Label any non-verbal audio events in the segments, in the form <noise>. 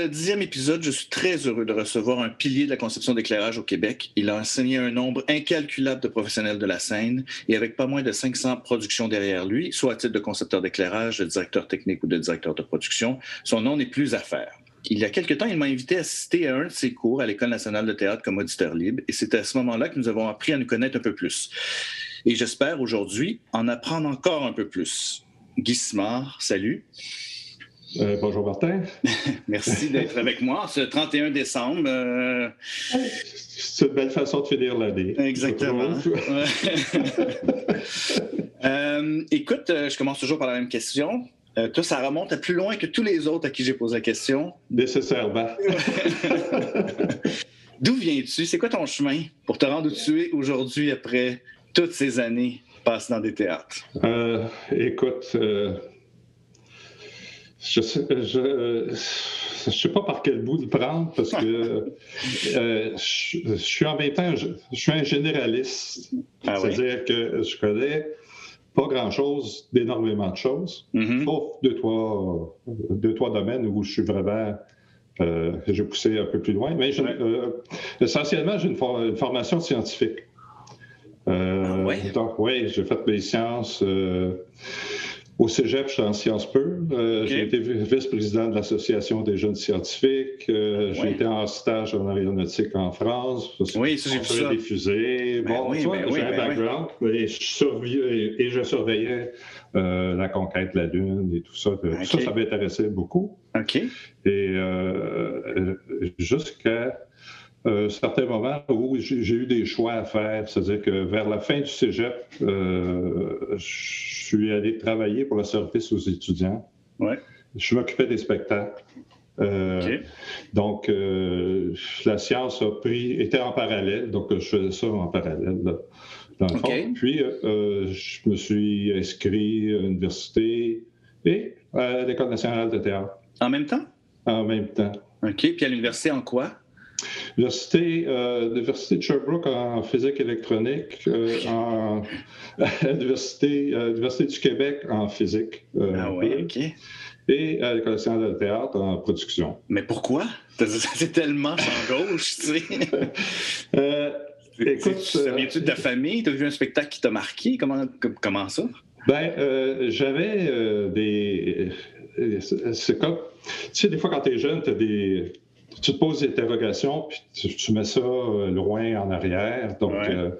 Ce dixième épisode, je suis très heureux de recevoir un pilier de la conception d'éclairage au Québec. Il a enseigné un nombre incalculable de professionnels de la scène et avec pas moins de 500 productions derrière lui, soit à titre de concepteur d'éclairage, de directeur technique ou de directeur de production, son nom n'est plus à faire. Il y a quelque temps, il m'a invité à assister à un de ses cours à l'École nationale de théâtre comme auditeur libre et c'est à ce moment-là que nous avons appris à nous connaître un peu plus. Et j'espère aujourd'hui en apprendre encore un peu plus. Guy salut. Euh, bonjour Martin. <laughs> Merci d'être avec moi ce 31 décembre. Euh, C'est une belle façon de finir l'année. Exactement. <laughs> euh, écoute, je commence toujours par la même question. Toi, ça remonte à plus loin que tous les autres à qui j'ai posé la question. Nécessairement. <laughs> D'où viens-tu? C'est quoi ton chemin pour te rendre où tu es aujourd'hui après toutes ces années passées dans des théâtres? Écoute, je sais, je, je sais pas par quel bout le prendre parce que <laughs> euh, je, je, suis en même temps, je, je suis un généraliste. Ah oui? C'est-à-dire que je connais pas grand-chose d'énormément de choses, Mhm. sauf deux trois, deux, trois domaines où je suis vraiment. Euh, j'ai poussé un peu plus loin, mais Ouais. euh, essentiellement, j'ai une, for- une formation scientifique. Euh, Ah ouais? Donc, oui, j'ai fait mes sciences au cégep, je suis en sciences pures. Euh, Ok. J'ai été vi- vice-président de l'Association des jeunes scientifiques. Euh, J'ai Ouais. été en stage en aéronautique en France. Oui, ça, j'ai vu ça. des fusées. Ben bon, oui, ben oui, j'ai un ben background. Et, je surveillais, et je surveillais euh, la conquête de la Lune et tout ça. Tout ça, ça m'intéressait beaucoup. OK. Et euh, jusqu'à un certain moment où j'ai eu des choix à faire. C'est-à-dire que vers la fin du cégep, euh, je suis allé travailler pour le service aux étudiants. Ouais. Je m'occupais des spectacles. Euh, OK. Donc, euh, la science a pris, était en parallèle, donc je faisais ça en parallèle, là, dans le OK. fond. Puis, euh, je me suis inscrit à l'université et à l'École nationale de théâtre En même temps? en même temps. OK. Puis à l'université, en quoi? L'université, euh, de Sherbrooke en physique électronique, euh, en, <laughs> l'université, à l'Université du Québec en physique, euh, Ah OK. et à l'École nationale de théâtre en production. Mais pourquoi? <laughs> C'est tellement champ gauche, tu sais. <laughs> Euh, Écoute, ça euh, vient-tu de ta famille? T'as vu un spectacle qui t'a marqué? Comment, com- comment ça? Ben, euh, j'avais euh, des. euh, c'est comme. Tu sais, des fois, quand tu es jeune, t'as des. Tu te poses des interrogations, puis tu, tu mets ça euh, loin en arrière. Donc, Ouais. euh,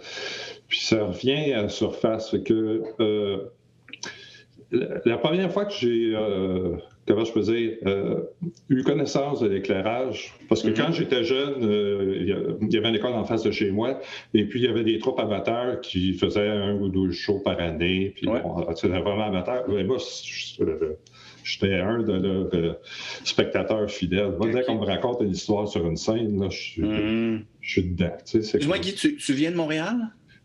puis ça revient à la surface. Que. euh, la, la première fois que j'ai. euh, comment je peux dire, eu connaissance de l'éclairage. Parce que Mhm. quand j'étais jeune, il y a- il y avait une école en face de chez moi, et puis il y avait des troupes amateurs qui faisaient un ou deux shows par année. Puis Ouais. bon, c'était vraiment amateur. Mais moi, je- je- j'étais un de leurs euh, spectateurs fidèles. Moi, dès qu'on me raconte une histoire sur une scène, là, je, suis- je suis dedans. Tu sais, comme- Guy, tu, tu viens de Montréal?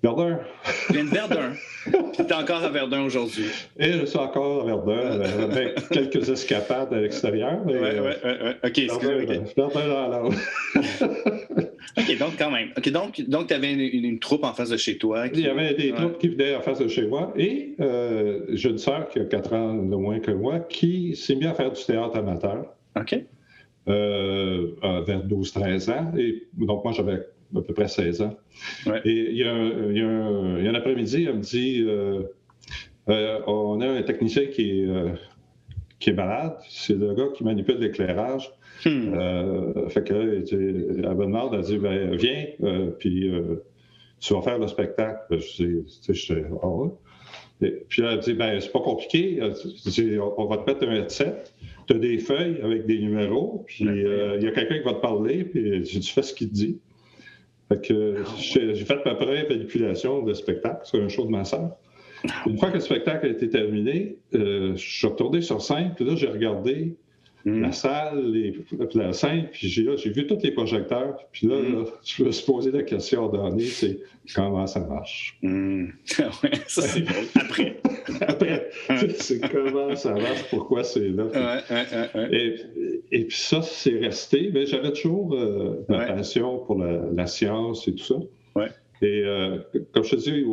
Verdun. Tu viens de Verdun. Puis <laughs> t'es encore à Verdun aujourd'hui. Et je suis encore à Verdun, euh, avec <laughs> quelques escapades à l'extérieur. euh, ouais, ouais. OK. Verdun. Verdun dans l'autre. <laughs> OK, donc quand même. OK, donc, donc tu avais une, une- une troupe en face de chez toi. qui- Il y avait des Ouais. troupes qui venaient en face de chez moi et euh, j'ai une sœur qui a 4 ans de moins que moi qui s'est mise à faire du théâtre amateur OK. euh, vers 12-13 ans. Et, donc, moi, j'avais à peu près 16 ans. Ouais. Et il y a un, il y a un- il y a un après-midi, elle me dit euh, euh, on a un technicien qui est, qui est malade. C'est le gars qui manipule l'éclairage. Hmm. Euh, fait que là, elle me demande, elle dit ben, Viens, euh, puis euh, tu vas faire le spectacle. Ben, je dis, ouais. Et puis là, elle dit ben, c'est pas compliqué. Dit, on on va te mettre un headset. Tu as des feuilles avec des numéros, puis il y a quelqu'un qui va te parler, puis tu fais ce qu'il te dit. Fait que Ah j'ai j'ai fait ma première manipulation de spectacle sur un show de ma sœur. Une fois que le spectacle a été terminé, euh, je suis retourné sur scène, puis là, j'ai regardé Mm. la salle, les, la scène, puis j'ai, là, j'ai vu tous les projecteurs, puis là, Mm. là, <laughs> je me suis posé la question dernier, c'est comment ça marche? Hmm. <laughs> ouais, ça, c'est drôle. <laughs> Après. Après, c'est comment ça marche, pourquoi c'est là? Ouais, ouais. Et, et puis ça, c'est resté. Mais j'avais toujours euh, ma passion pour la, la science et tout ça. Et euh, comme je te dis, au,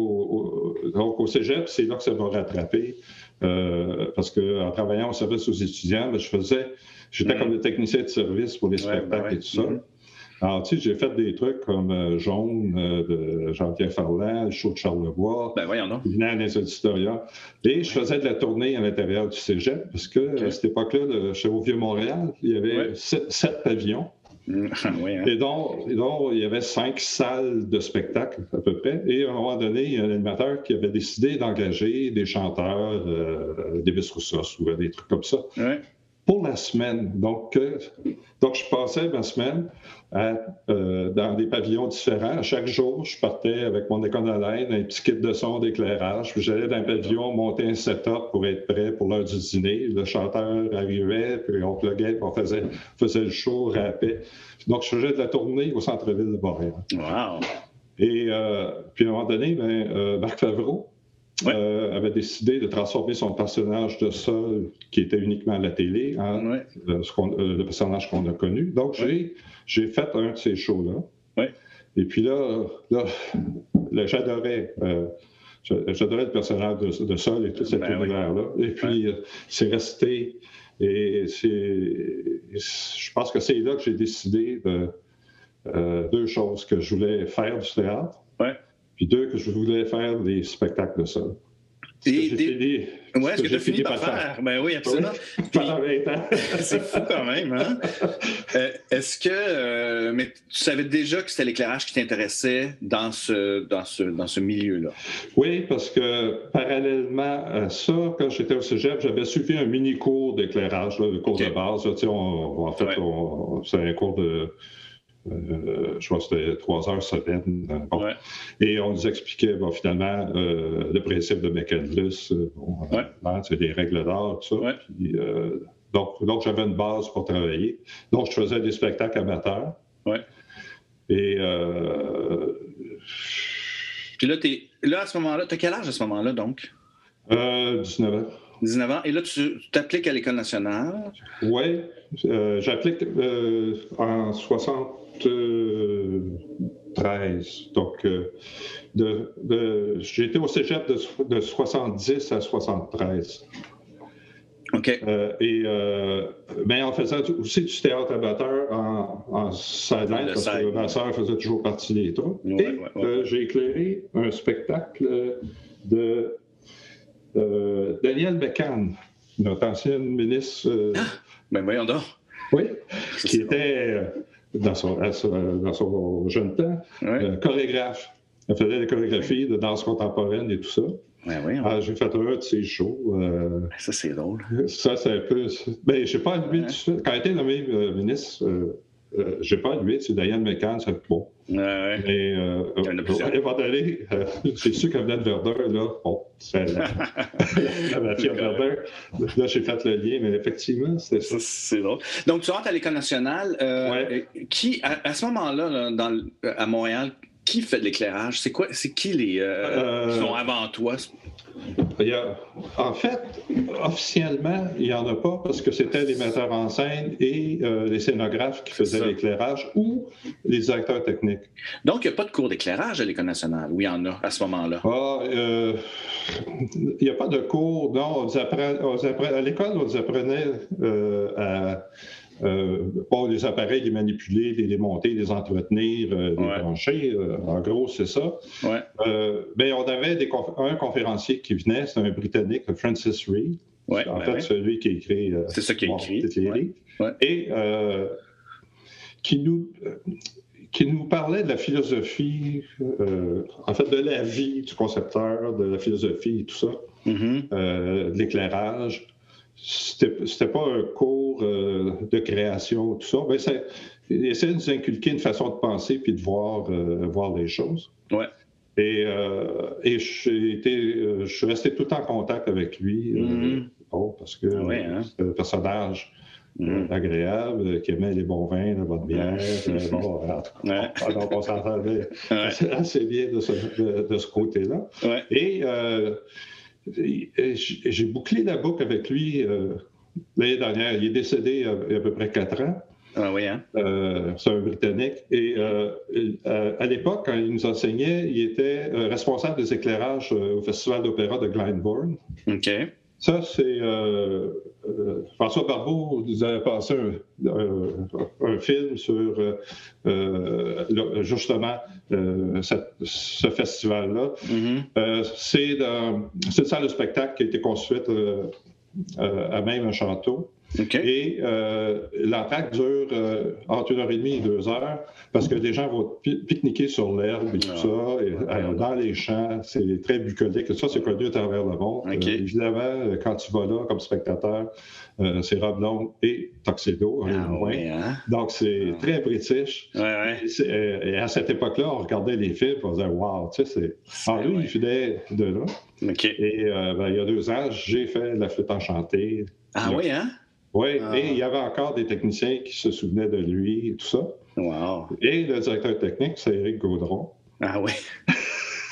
au- donc au cégep, c'est là que ça m'a rattrapé. euh, parce qu'en travaillant au service aux étudiants, ben, je faisais, j'étais Mhm. comme le technicien de service pour les spectacles ouais. et tout ça. Mhm. Alors, tu sais, j'ai fait des trucs comme euh, Jaune euh, de Jean-Pierre Ferland, le show de Charlevoix, Ben voyons donc. venant des. Et je faisais de la tournée à l'intérieur du cégep, parce que à cette époque-là, chez au Vieux-Montréal, il y avait Ouais. sept, sept pavillons. <laughs> oui, hein. et dont il y avait cinq salles de spectacle à peu près. Et à un moment donné, il y a un animateur qui avait décidé d'engager des chanteurs, euh, des Roussos ou des trucs comme ça, Ouais. Pour la semaine. Donc, euh, donc je passais ma semaine à, euh, dans des pavillons différents. À chaque jour, je partais avec mon école laine, un petit kit de son, d'éclairage. Puis j'allais dans un pavillon, monter un setup pour être prêt pour l'heure du dîner. Le chanteur arrivait, puis on pluguait, puis on faisait, faisait le show, rappait. Donc, je faisais de la tournée au centre-ville de Montréal. Wow. Et euh, puis à un moment donné, ben, euh, Marc Favreau Ouais. euh, avait décidé de transformer son personnage de Sol, qui était uniquement à la télé, en Ouais. euh, ce euh, le personnage qu'on a connu. Donc, j'ai, j'ai fait un de ces shows-là. Et puis là, là, là, j'adorais. euh, j'a- j'adorais le personnage de, de Sol et tout cet Ben oui. univers-là. Et puis, c'est resté. Et je pense que c'est là que j'ai décidé de deux choses que je voulais faire du théâtre. Ouais. Puis deux, que je voulais faire des spectacles de sol. Que Et j'ai des- fini- Ouais, ce que j'ai fini par faire. Ben oui, absolument. <laughs> Puis- pendant 20 ans. c'est fou quand même, hein? <laughs> Euh, Est-ce que. euh, mais tu savais déjà que c'était l'éclairage qui t'intéressait dans ce, dans ce, dans ce milieu-là? Oui, parce que parallèlement à ça, quand j'étais au cégep, j'avais suivi un mini cours d'éclairage, le cours de base. là, on- en fait, Ouais. c'est un cours de. Euh, je crois que c'était trois heures semaine. bon. Ouais. Et on nous expliquait bon, finalement euh, le principe de McCandless, euh, bon, Ouais. c'est des règles d'art, tout ça. Ouais. Puis, euh, donc, donc j'avais une base pour travailler. Donc, je faisais des spectacles amateurs. Et euh, Puis là, t'es, là à ce moment-là, tu as quel âge à ce moment-là, donc? euh, 19 ans. 19 ans. Et là, tu t'appliques à l'École nationale? Oui, euh, j'applique euh, en 73. Donc, euh, de, de- j'ai été au cégep de, de 70 à 73. OK. Euh, et euh, ben, on faisait aussi du théâtre amateur en, en sideline parce side. que ma soeur faisait toujours partie des troupes. Ouais, et ouais, euh, j'ai éclairé un spectacle de Daniel Bécane, notre ancienne ministre. euh, Ben voyons donc. oui, qui était, dans son, à son- dans son jeune temps. Ouais. euh, chorégraphe. Elle faisait des chorégraphies de danse contemporaine et tout ça. Ben. Ah, j'ai fait un de ses shows. euh, Ça, c'est drôle. ça, c'est un peu. Ben, je n'ai pas Ouais. suite. Quand elle nommée euh, ministre, euh, euh, j'ai pas allumé. C'est Diane McCann, c'est bon. Mais euh, Il y en a plusieurs. donné, euh, j'ai su qu'elle venait de Verdun, là. Bon, c'est la, <laughs> la mafia de Verdun. Là, j'ai fait le lien, mais effectivement, c'était ça. C'est drôle. Donc, tu rentres à l'École nationale. euh, Ouais. euh, Qui, à, à ce moment-là, là, dans le- à Montréal, qui fait de l'éclairage? C'est quoi? C'est qui les euh, Euh, qui sont avant toi? Il y a- en fait, officiellement, il n'y en a pas parce que c'était les metteurs en scène et euh, les scénographes qui faisaient l'éclairage ou les acteurs techniques. Donc, il n'y a pas de cours d'éclairage à l'École nationale. Oui, il y en a à ce moment-là? Ah, euh, il n'y a pas de cours. Non, on nous apprend- on nous apprend- à l'école, on nous apprenait euh, à euh, bon, les appareils, les manipuler, les démonter, les entretenir, euh, les Ouais. brancher. euh, en gros, c'est ça. Ouais. Euh, ben, on avait des conf- un conférencier qui venait, c'est un Britannique, Francis Reed. Ouais, en ben fait, celui qui a écrit. euh, C'est ça qui écrit. Et euh, qui nous. euh, qui nous parlait de la philosophie, euh, en fait de la vie du concepteur, de la philosophie et tout ça, Mhm. euh, de l'éclairage. C'était pas un cours euh, de création, tout ça. Mais ça, il essayait de nous inculquer une façon de penser puis de voir, euh, voir les choses. Ouais. Et, et je suis resté tout en contact avec lui. Mm-hmm. parce que ah hein. c'est un personnage mm. agréable, qui aimait les bons vins, la bonne bière. bon, donc <laughs> on s'entendait assez, bien de ce, de, ce côté-là. Et j'ai bouclé la boucle avec lui l'année dernière. Il est décédé il y a à peu près quatre ans. Ah oui, hein? Euh, c'est un Britannique. Et euh, euh, à l'époque, quand il nous enseignait, il était responsable des éclairages au Festival d'opéra de Glyndebourne. OK. Ça, c'est. François Barbeau nous avait passé un, film sur justement ce festival-là. Mm-hmm. c'est une salle de spectacle qui a été construite à même un château. Et euh, l'attaque dure euh, entre une heure et demie et deux heures parce que les gens vont pique-niquer sur l'herbe et tout ah. ça, et, euh, dans les champs. C'est très bucolique. Ça, c'est connu à travers le monde. évidemment, quand tu vas là comme spectateur, c'est robe longue et tuxedo. Ah, hein? Donc, c'est ah. très british. Et, à cette époque-là, on regardait les films et on disait Wow, tu sais, c'est. Lui, il venait de là. Et ben, il y a deux ans, j'ai fait la flûte enchantée. Ah oui, hein? Oui, ah. et il y avait encore des techniciens qui se souvenaient de lui et tout ça. Wow. Et le directeur technique, c'est Éric Gaudron. Ah oui. <laughs>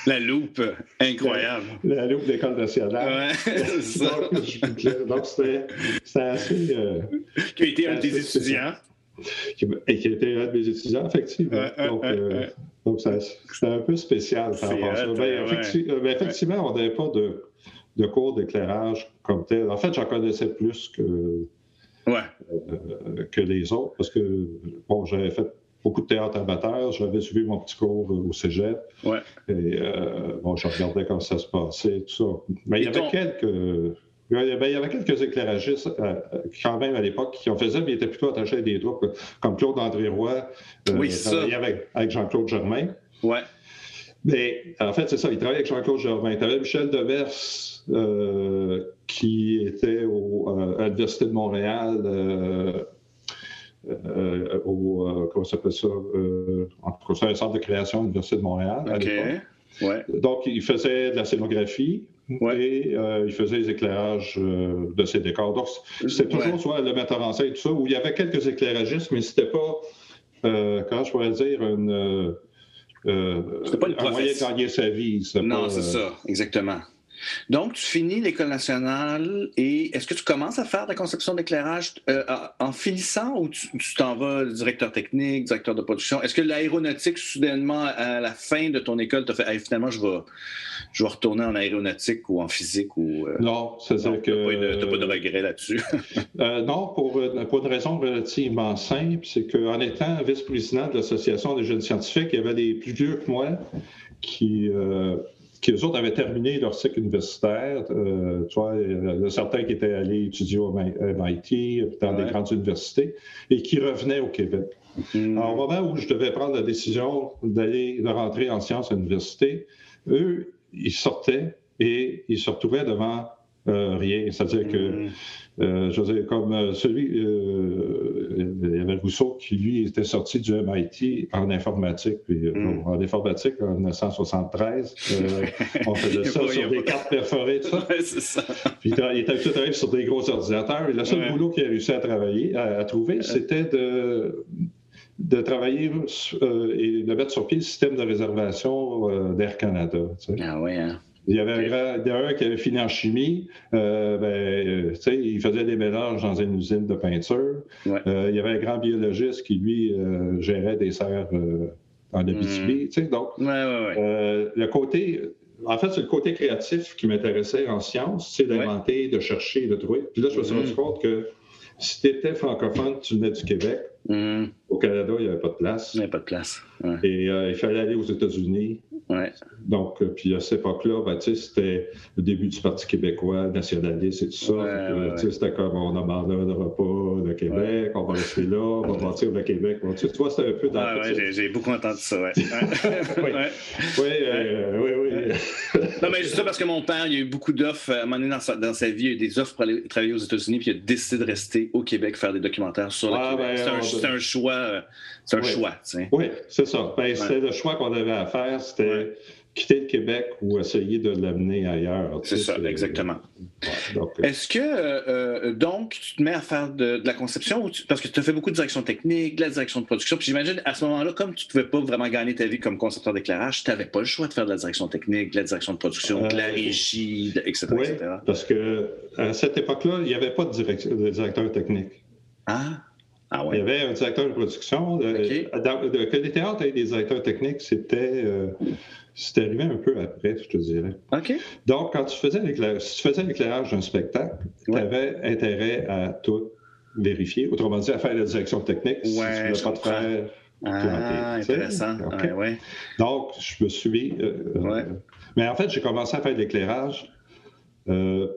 La loupe, incroyable. La, loupe de l'École nationale. Ouais, <laughs> ça. Donc, c'était assez. Euh, qui a été un des étudiants. Et qui a été un des étudiants, effectivement. donc, euh, donc c'était un peu spécial par rapport à ça. Ben, effectivement, ben, effectivement, on n'avait pas de, de cours d'éclairage comme tel. En fait, j'en connaissais plus que euh, que les autres, parce que, bon, j'avais fait beaucoup de théâtre amateur, j'avais suivi mon petit cours au cégep. Ouais. Et, euh, bon, je regardais comment ça se passait, tout ça. Mais il y avait quelques. Il y avait, quelques éclairagistes, euh, quand même, à l'époque, qui en faisaient, mais ils étaient plutôt attachés à des troupes, comme Claude-André Roy, oui, ça. Avec, avec Jean-Claude Germain. Ouais. Mais en fait, c'est ça, il travaillait avec Jean-Claude Germain. Tu avais Michel Devers, euh, qui était au, euh, à l'Université de Montréal, euh, au, comment ça s'appelle ça? en tout cas, un centre de création de l'Université de Montréal. OK. Ouais. Donc, il faisait de la scénographie. Et il faisait les éclairages de ses décors. Donc, c'était toujours soit le metteur en scène et tout ça, où il y avait quelques éclairagistes, mais c'était pas, comment je pourrais dire, une, euh, pas une un moyen de gagner sa vie. Non, c'est ça, exactement. Donc, tu finis l'école nationale et est-ce que tu commences à faire de la conception d'éclairage euh, en finissant ou tu t'en vas directeur technique, directeur de production? Est-ce que l'aéronautique, soudainement, à la fin de ton école, t'a fait finalement, je vais, je vais retourner en aéronautique ou en physique? ou euh, Non, c'est-à-dire que. Tu n'as pas, de regret là-dessus? <laughs> Euh, non, pour, pour, une raison relativement simple, c'est qu'en étant vice-président de l'Association des jeunes scientifiques, il y avait des plus vieux que moi qui qui, eux autres, avaient terminé leur cycle universitaire. Euh, tu vois, il y en a certains qui étaient allés étudier au MIT, dans des grandes universités, et qui revenaient au Québec. Mm. Alors, au moment où je devais prendre la décision d'aller de rentrer en sciences à l'université, eux, ils sortaient et ils se retrouvaient devant euh, rien. C'est-à-dire que. Euh, je veux dire, comme euh, celui, euh, il y avait Rousseau qui, lui, était sorti du MIT en informatique. Puis, mm. En informatique, en 1973, <laughs> on faisait ça sur des cartes perforées, tout ça. <laughs> ça. Puis il était tout travailler sur des gros ordinateurs. Et le seul boulot qu'il a réussi à travailler, à, trouver, c'était de de travailler et de mettre sur pied le système de réservation d'Air Canada. Ah oui, hein? Il y avait un, un qui avait fini en chimie. Euh, ben, euh, il faisait des mélanges dans une usine de peinture. Euh, il y avait un grand biologiste qui, lui, gérait des serres en Abitibi. Mm. Donc, le côté. En fait, c'est le côté créatif qui m'intéressait en sciences, c'est d'inventer, de chercher, de trouver. Puis là, je me suis rendu mm. compte que si tu étais francophone, tu venais du Québec. Mm. Au Canada, il n'y avait pas de place. Il n'y avait pas de place. Et il fallait aller aux États-Unis. Donc, euh, puis à cette époque-là, ben, c'était le début du Parti québécois, nationaliste et tout ça. Euh, c'était comme on n'abandonnera pas le Québec, on va rester là, on va bâtir le Québec. tu vois, c'était un peu dans ouais, j'ai beaucoup entendu ça, ouais. <laughs> oui, euh, oui, oui, non, mais juste ça parce que mon père, il y a eu beaucoup d'offres. À un moment donné dans sa, dans sa vie, il y a eu des offres pour aller travailler aux États-Unis, puis il a décidé de rester au Québec, faire des documentaires sur le ah, Québec. Ben, c'est un, un, choix. C'est un choix, Oui, c'est ça. Ben, c'était le choix qu'on avait à faire. C'était quitter le Québec ou essayer de l'amener ailleurs. C'est ça, exactement. Euh, Est-ce que, euh, euh, donc, tu te mets à faire de, la conception, parce que tu as fait beaucoup de direction technique, de la direction de production, puis j'imagine, à ce moment-là, comme tu ne pouvais pas vraiment gagner ta vie comme concepteur d'éclairage, tu n'avais pas le choix de faire de la direction technique, de la direction de production, de la régie, etc. Oui, parce que à cette époque-là, il n'y avait pas de, directeur technique. Ah! Ah ouais. Il y avait un directeur de production. Okay. que les théâtres avaient des directeurs techniques, c'était c'est arrivé un peu après, je te dirais. OK. Donc, quand tu faisais l'éclairage, si tu faisais l'éclairage d'un spectacle, tu avais intérêt à tout vérifier. Autrement dit, à faire la direction technique si tu ne voulais pas te faire ah, intéressant. ouais. Donc, je me suis. Euh, euh, mais en fait, j'ai commencé à faire de l'éclairage euh,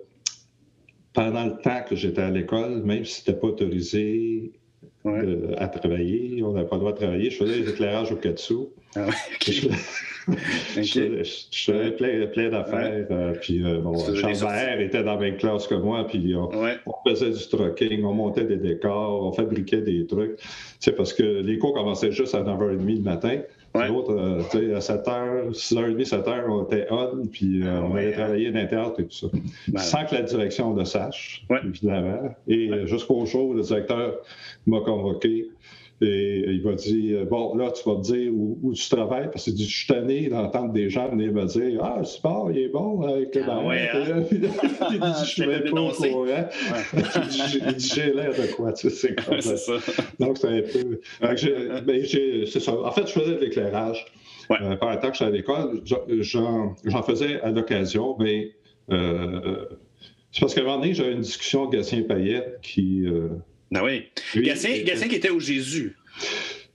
pendant le temps que j'étais à l'école, même si ce n'était pas autorisé à travailler. On n'avait pas le droit de travailler. Je faisais des éclairages au Katsu. Ah <laughs> je, faisais plein, plein d'affaires. Euh, puis, euh, bon, Charles était dans la même classe que moi. Puis, on, faisait du trucking, on montait des décors, on fabriquait des trucs. C'est parce que les cours commençaient juste à 9h30 le matin. L'autre, euh, à 7h, 6h30, 7h, on était on, puis ah on allait travailler dans les théâtres et tout ça. Sans que la direction le sache, évidemment. Et jusqu'au jour, le directeur m'a convoqué et il m'a dit Bon, là, tu vas me dire où, tu travailles, parce que je suis tanné d'entendre des gens venir me dire Ah, le sport, il est bon avec le ah, ouais, hein? <laughs> Il dit Je <laughs> suis même pas au courant. Il dit J'ai l'air de quoi, tu sais, c'est comme <laughs> ça. Donc, c'est un peu. Ben, c'est ça. En fait, je faisais de l'éclairage. Euh, pendant le temps que j'étais à l'école, j'en faisais à l'occasion, mais. Euh, c'est parce qu'à un moment donné, j'avais une discussion avec Gatien Payette qui. Euh, ben oui. Gatien, qui était au Jésus.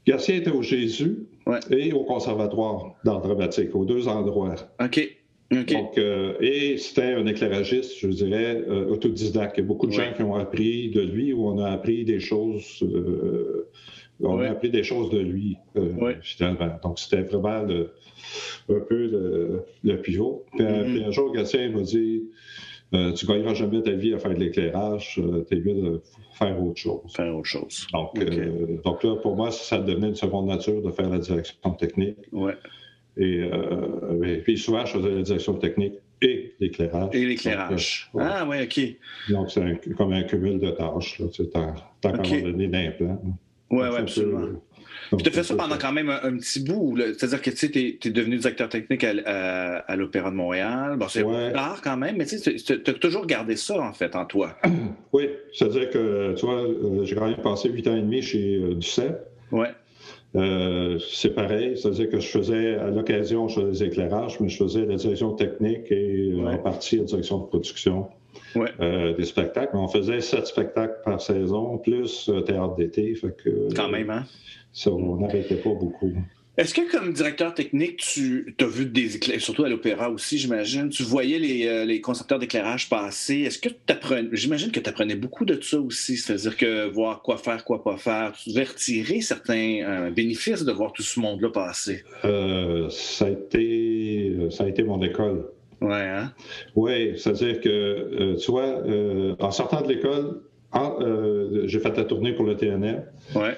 Gatien était au Jésus et au Conservatoire d'art dramatique, aux deux endroits. OK. Donc, euh, et c'était un éclairagiste, je dirais, euh, autodidacte. Il y a beaucoup de gens qui ont appris de lui ou on a appris des choses. Euh, on a appris des choses de lui, finalement. Donc, c'était vraiment un peu le, pivot. Mm-hmm. Puis, un jour, Gatien m'a dit euh, tu ne gagneras jamais ta vie à faire de l'éclairage, euh, tu es mieux de faire autre chose. Faire autre chose. Donc, euh, donc là, pour moi, ça devenait une seconde nature de faire la direction technique. Ouais. Et puis souvent, je faisais la direction technique et l'éclairage. Et l'éclairage. Ah, oui, OK. Donc, c'est comme un cumul de tâches, là, tant, tant okay. qu'on donné d'implant. Oui, oui, absolument. Tu as fait ça pendant quand même un, petit bout. C'est-à-dire que tu es, devenu directeur technique à, l'Opéra de Montréal. Bon, c'est rare quand même, mais tu as toujours gardé ça, en fait, en toi. <clears throat> Oui, c'est-à-dire que, tu vois, euh, j'ai quand même passé huit ans et demi chez euh, Duceppe. Oui. Euh, c'est pareil, c'est-à-dire que je faisais à l'occasion, je faisais des éclairages, mais je faisais la direction technique et en partie la direction de production des spectacles. On faisait sept spectacles par saison, plus théâtre d'été. Quand même, hein? Ça, on n'arrêtait pas beaucoup. Est-ce que, comme directeur technique, tu as vu des éclairages, surtout à l'opéra aussi, j'imagine, tu voyais les, euh, les concepteurs d'éclairage passer. Est-ce que tu apprenais, j'imagine que tu apprenais beaucoup de ça aussi, c'est-à-dire que voir quoi faire, quoi pas faire, tu devais retirer certains euh, bénéfices de voir tout ce monde-là passer. Euh, ça, a été, ça a été mon école. Oui, hein? Oui, c'est-à-dire que, tu vois, en sortant de l'école, j'ai fait la tournée pour le TNR. Oui.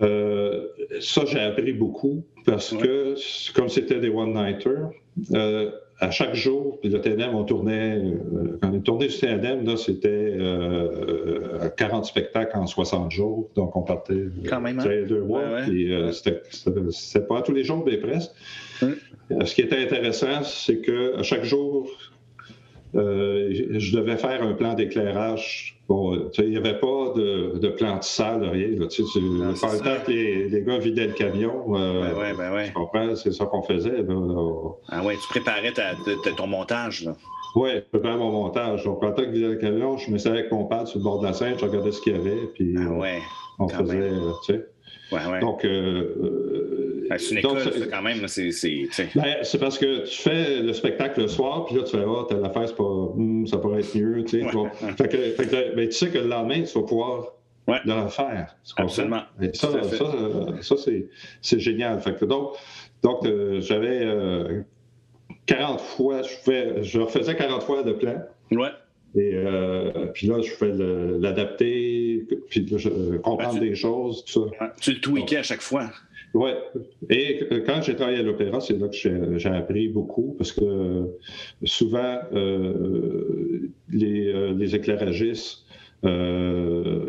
Euh, ça, j'ai appris beaucoup parce que, comme c'était des one-nighters, euh, à chaque jour, puis le TNM, on tournait, euh, quand on tournait du TNM, là, c'était 40 spectacles en 60 jours. Donc, on partait quand même, hein? deux mois. Puis c'était pas tous les jours, mais presque. Ce qui était intéressant, c'est qu'à chaque jour, je devais faire un plan d'éclairage Bon, il n'y avait pas de, de plan de salle, rien. Là, tu sais, le temps que les, gars vidaient le camion, euh, ben ouais, ben ouais. tu comprends, c'est ça qu'on faisait. Là, Ah ouais, tu préparais ta, ton montage. Là. Oui, je préparais mon montage. Donc, pendant que vidait le camion, je me savais avec mon pad sur le bord de la scène, je regardais ce qu'il y avait, puis ah ouais, on faisait, euh, tu sais. Ouais, ouais. Donc, euh, ben, c'est une école, donc, quand même. C'est ben, parce que tu fais le spectacle le soir, puis là, tu fais, ah, telle affaire, pas, hmm, ça pourrait être mieux. Tu sais, ouais, fait que, fait que, ben, tu sais que le lendemain, tu vas pouvoir ouais. le refaire. Absolument. ça, ça, ça c'est génial. Fait que, donc, donc euh, j'avais euh, 40 fois, je, fais, je refaisais 40 fois le plan. Ouais. Et euh, puis là, je fais l'adapter, puis là, je, comprendre des choses, tout ça. Tu le tweakais à chaque fois. Oui. Et quand j'ai travaillé à l'opéra, c'est là que j'ai appris beaucoup parce que souvent, les, les éclairagistes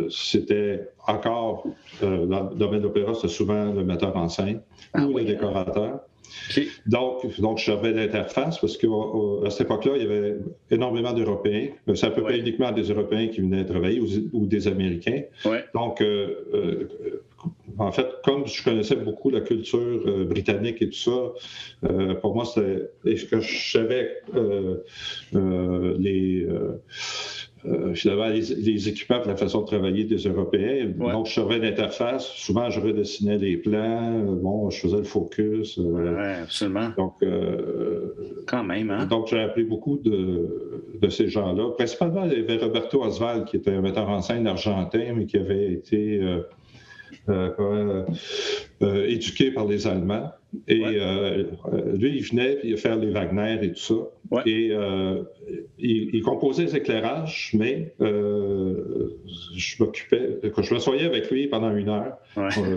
c'était encore, dans le domaine de l'opéra, c'était souvent le metteur en scène ah ou le hein. Donc, donc, je servais d'interface parce qu'à cette époque-là, il y avait énormément d'Européens. C'est à peu près uniquement des Européens qui venaient travailler ou, des Américains. Donc, euh, euh, en fait, comme je connaissais beaucoup la culture euh, britannique et tout ça, pour moi, c'était. Et que je savais les euh, finalement les, les, équipements la façon de travailler des Européens. Donc, je servais l'interface. Souvent, je redessinais les plans. Euh, bon, je faisais le focus. Euh, oui, absolument. Donc, quand même, hein? Donc, j'ai appris beaucoup de, de ces gens-là. Principalement, il y avait Roberto Oswald, qui était un metteur en scène argentin, mais qui avait été éduqué par les Allemands. Et euh, lui, il venait puis faire les Wagner et tout ça. Et euh, il, composait les éclairages, mais euh, je m'occupais, quand je m'assoyais avec lui pendant une heure,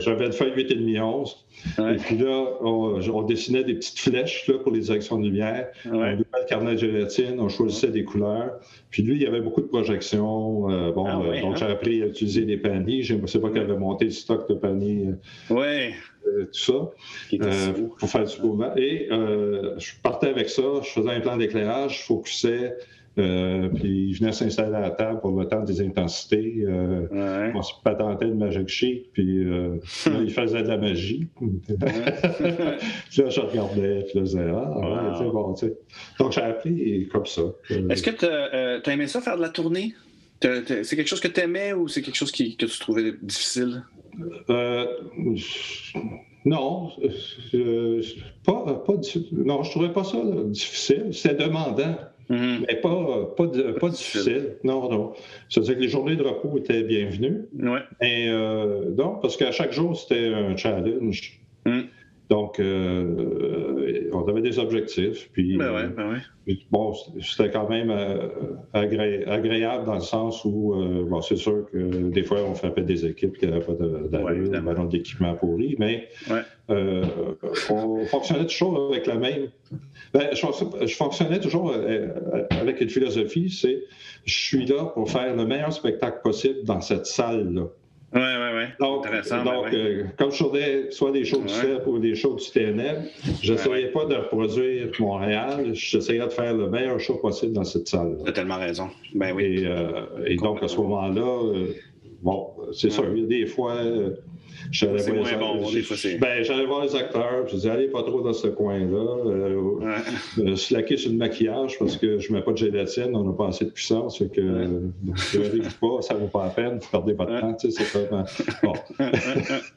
j'avais une feuille 8,5 11. Et puis là, on, dessinait des petites flèches là, pour les directions de lumière. On donnait le carnet de gélatine, on choisissait des couleurs. Puis lui, il y avait beaucoup de projections. bon, ah donc hein? j'ai appris à utiliser des paniers. Je ne sais pas qu'elle avait monté le stock de paniers. Ouais. Euh, tout ça, euh, pour faire du mouvement. Et euh, je partais avec ça, je faisais un plan d'éclairage, je focusais, puis il venait s'installer à la table pour le temps des intensités. On se patentait de Magic Sheet, puis il faisait de la magie. puis <laughs> là, je regardais, puis là, je disais, ah, ouais, bon. Donc, j'ai appris comme ça. Est-ce que tu as, aimé ça, faire de la tournée? C'est quelque chose que tu aimais ou c'est quelque chose que tu trouvais difficile? Euh, non, euh, pas, pas, non, je trouvais pas ça difficile. C'était demandant, mm-hmm. mais pas, pas, pas difficile. Non, non. C'est-à-dire que les journées de repos étaient bienvenues. Ouais. Et euh, non, parce qu'à chaque jour, c'était un challenge. Mm. Donc, euh, on avait des objectifs. Puis, ben ouais, ben ouais. bon, c'était quand même euh, agréable dans le sens où, euh, bon, c'est sûr que des fois, on frappait des équipes qui n'avaient pas d'allure, de, d'équipement pourri, mais on fonctionnait toujours avec la même. Ben, je, je, fonctionnais toujours avec une philosophie, c'est je suis là pour faire le meilleur spectacle possible dans cette salle-là. Oui, oui, oui. Donc, donc euh, comme je faisais soit des shows du CEP ou des shows du TNM, je n'essayais pas de reproduire Montréal, j'essayais de faire le meilleur show possible dans cette salle. Tu as tellement raison. Ben oui. Et, euh, donc, à ce moment-là, euh, bon, c'est sûr, il y a des fois, J'allais voir, les, bon, ben, voir les acteurs, je disais, allez pas trop dans ce coin-là. Euh, ouais. euh, slacker sur le maquillage parce que je ne mets pas de gélatine, on n'a pas assez de puissance. Fait que, ouais. pas, ça ne vaut pas la peine, vous perdez pas de temps. Tu sais, c'est comme. Bon. <laughs>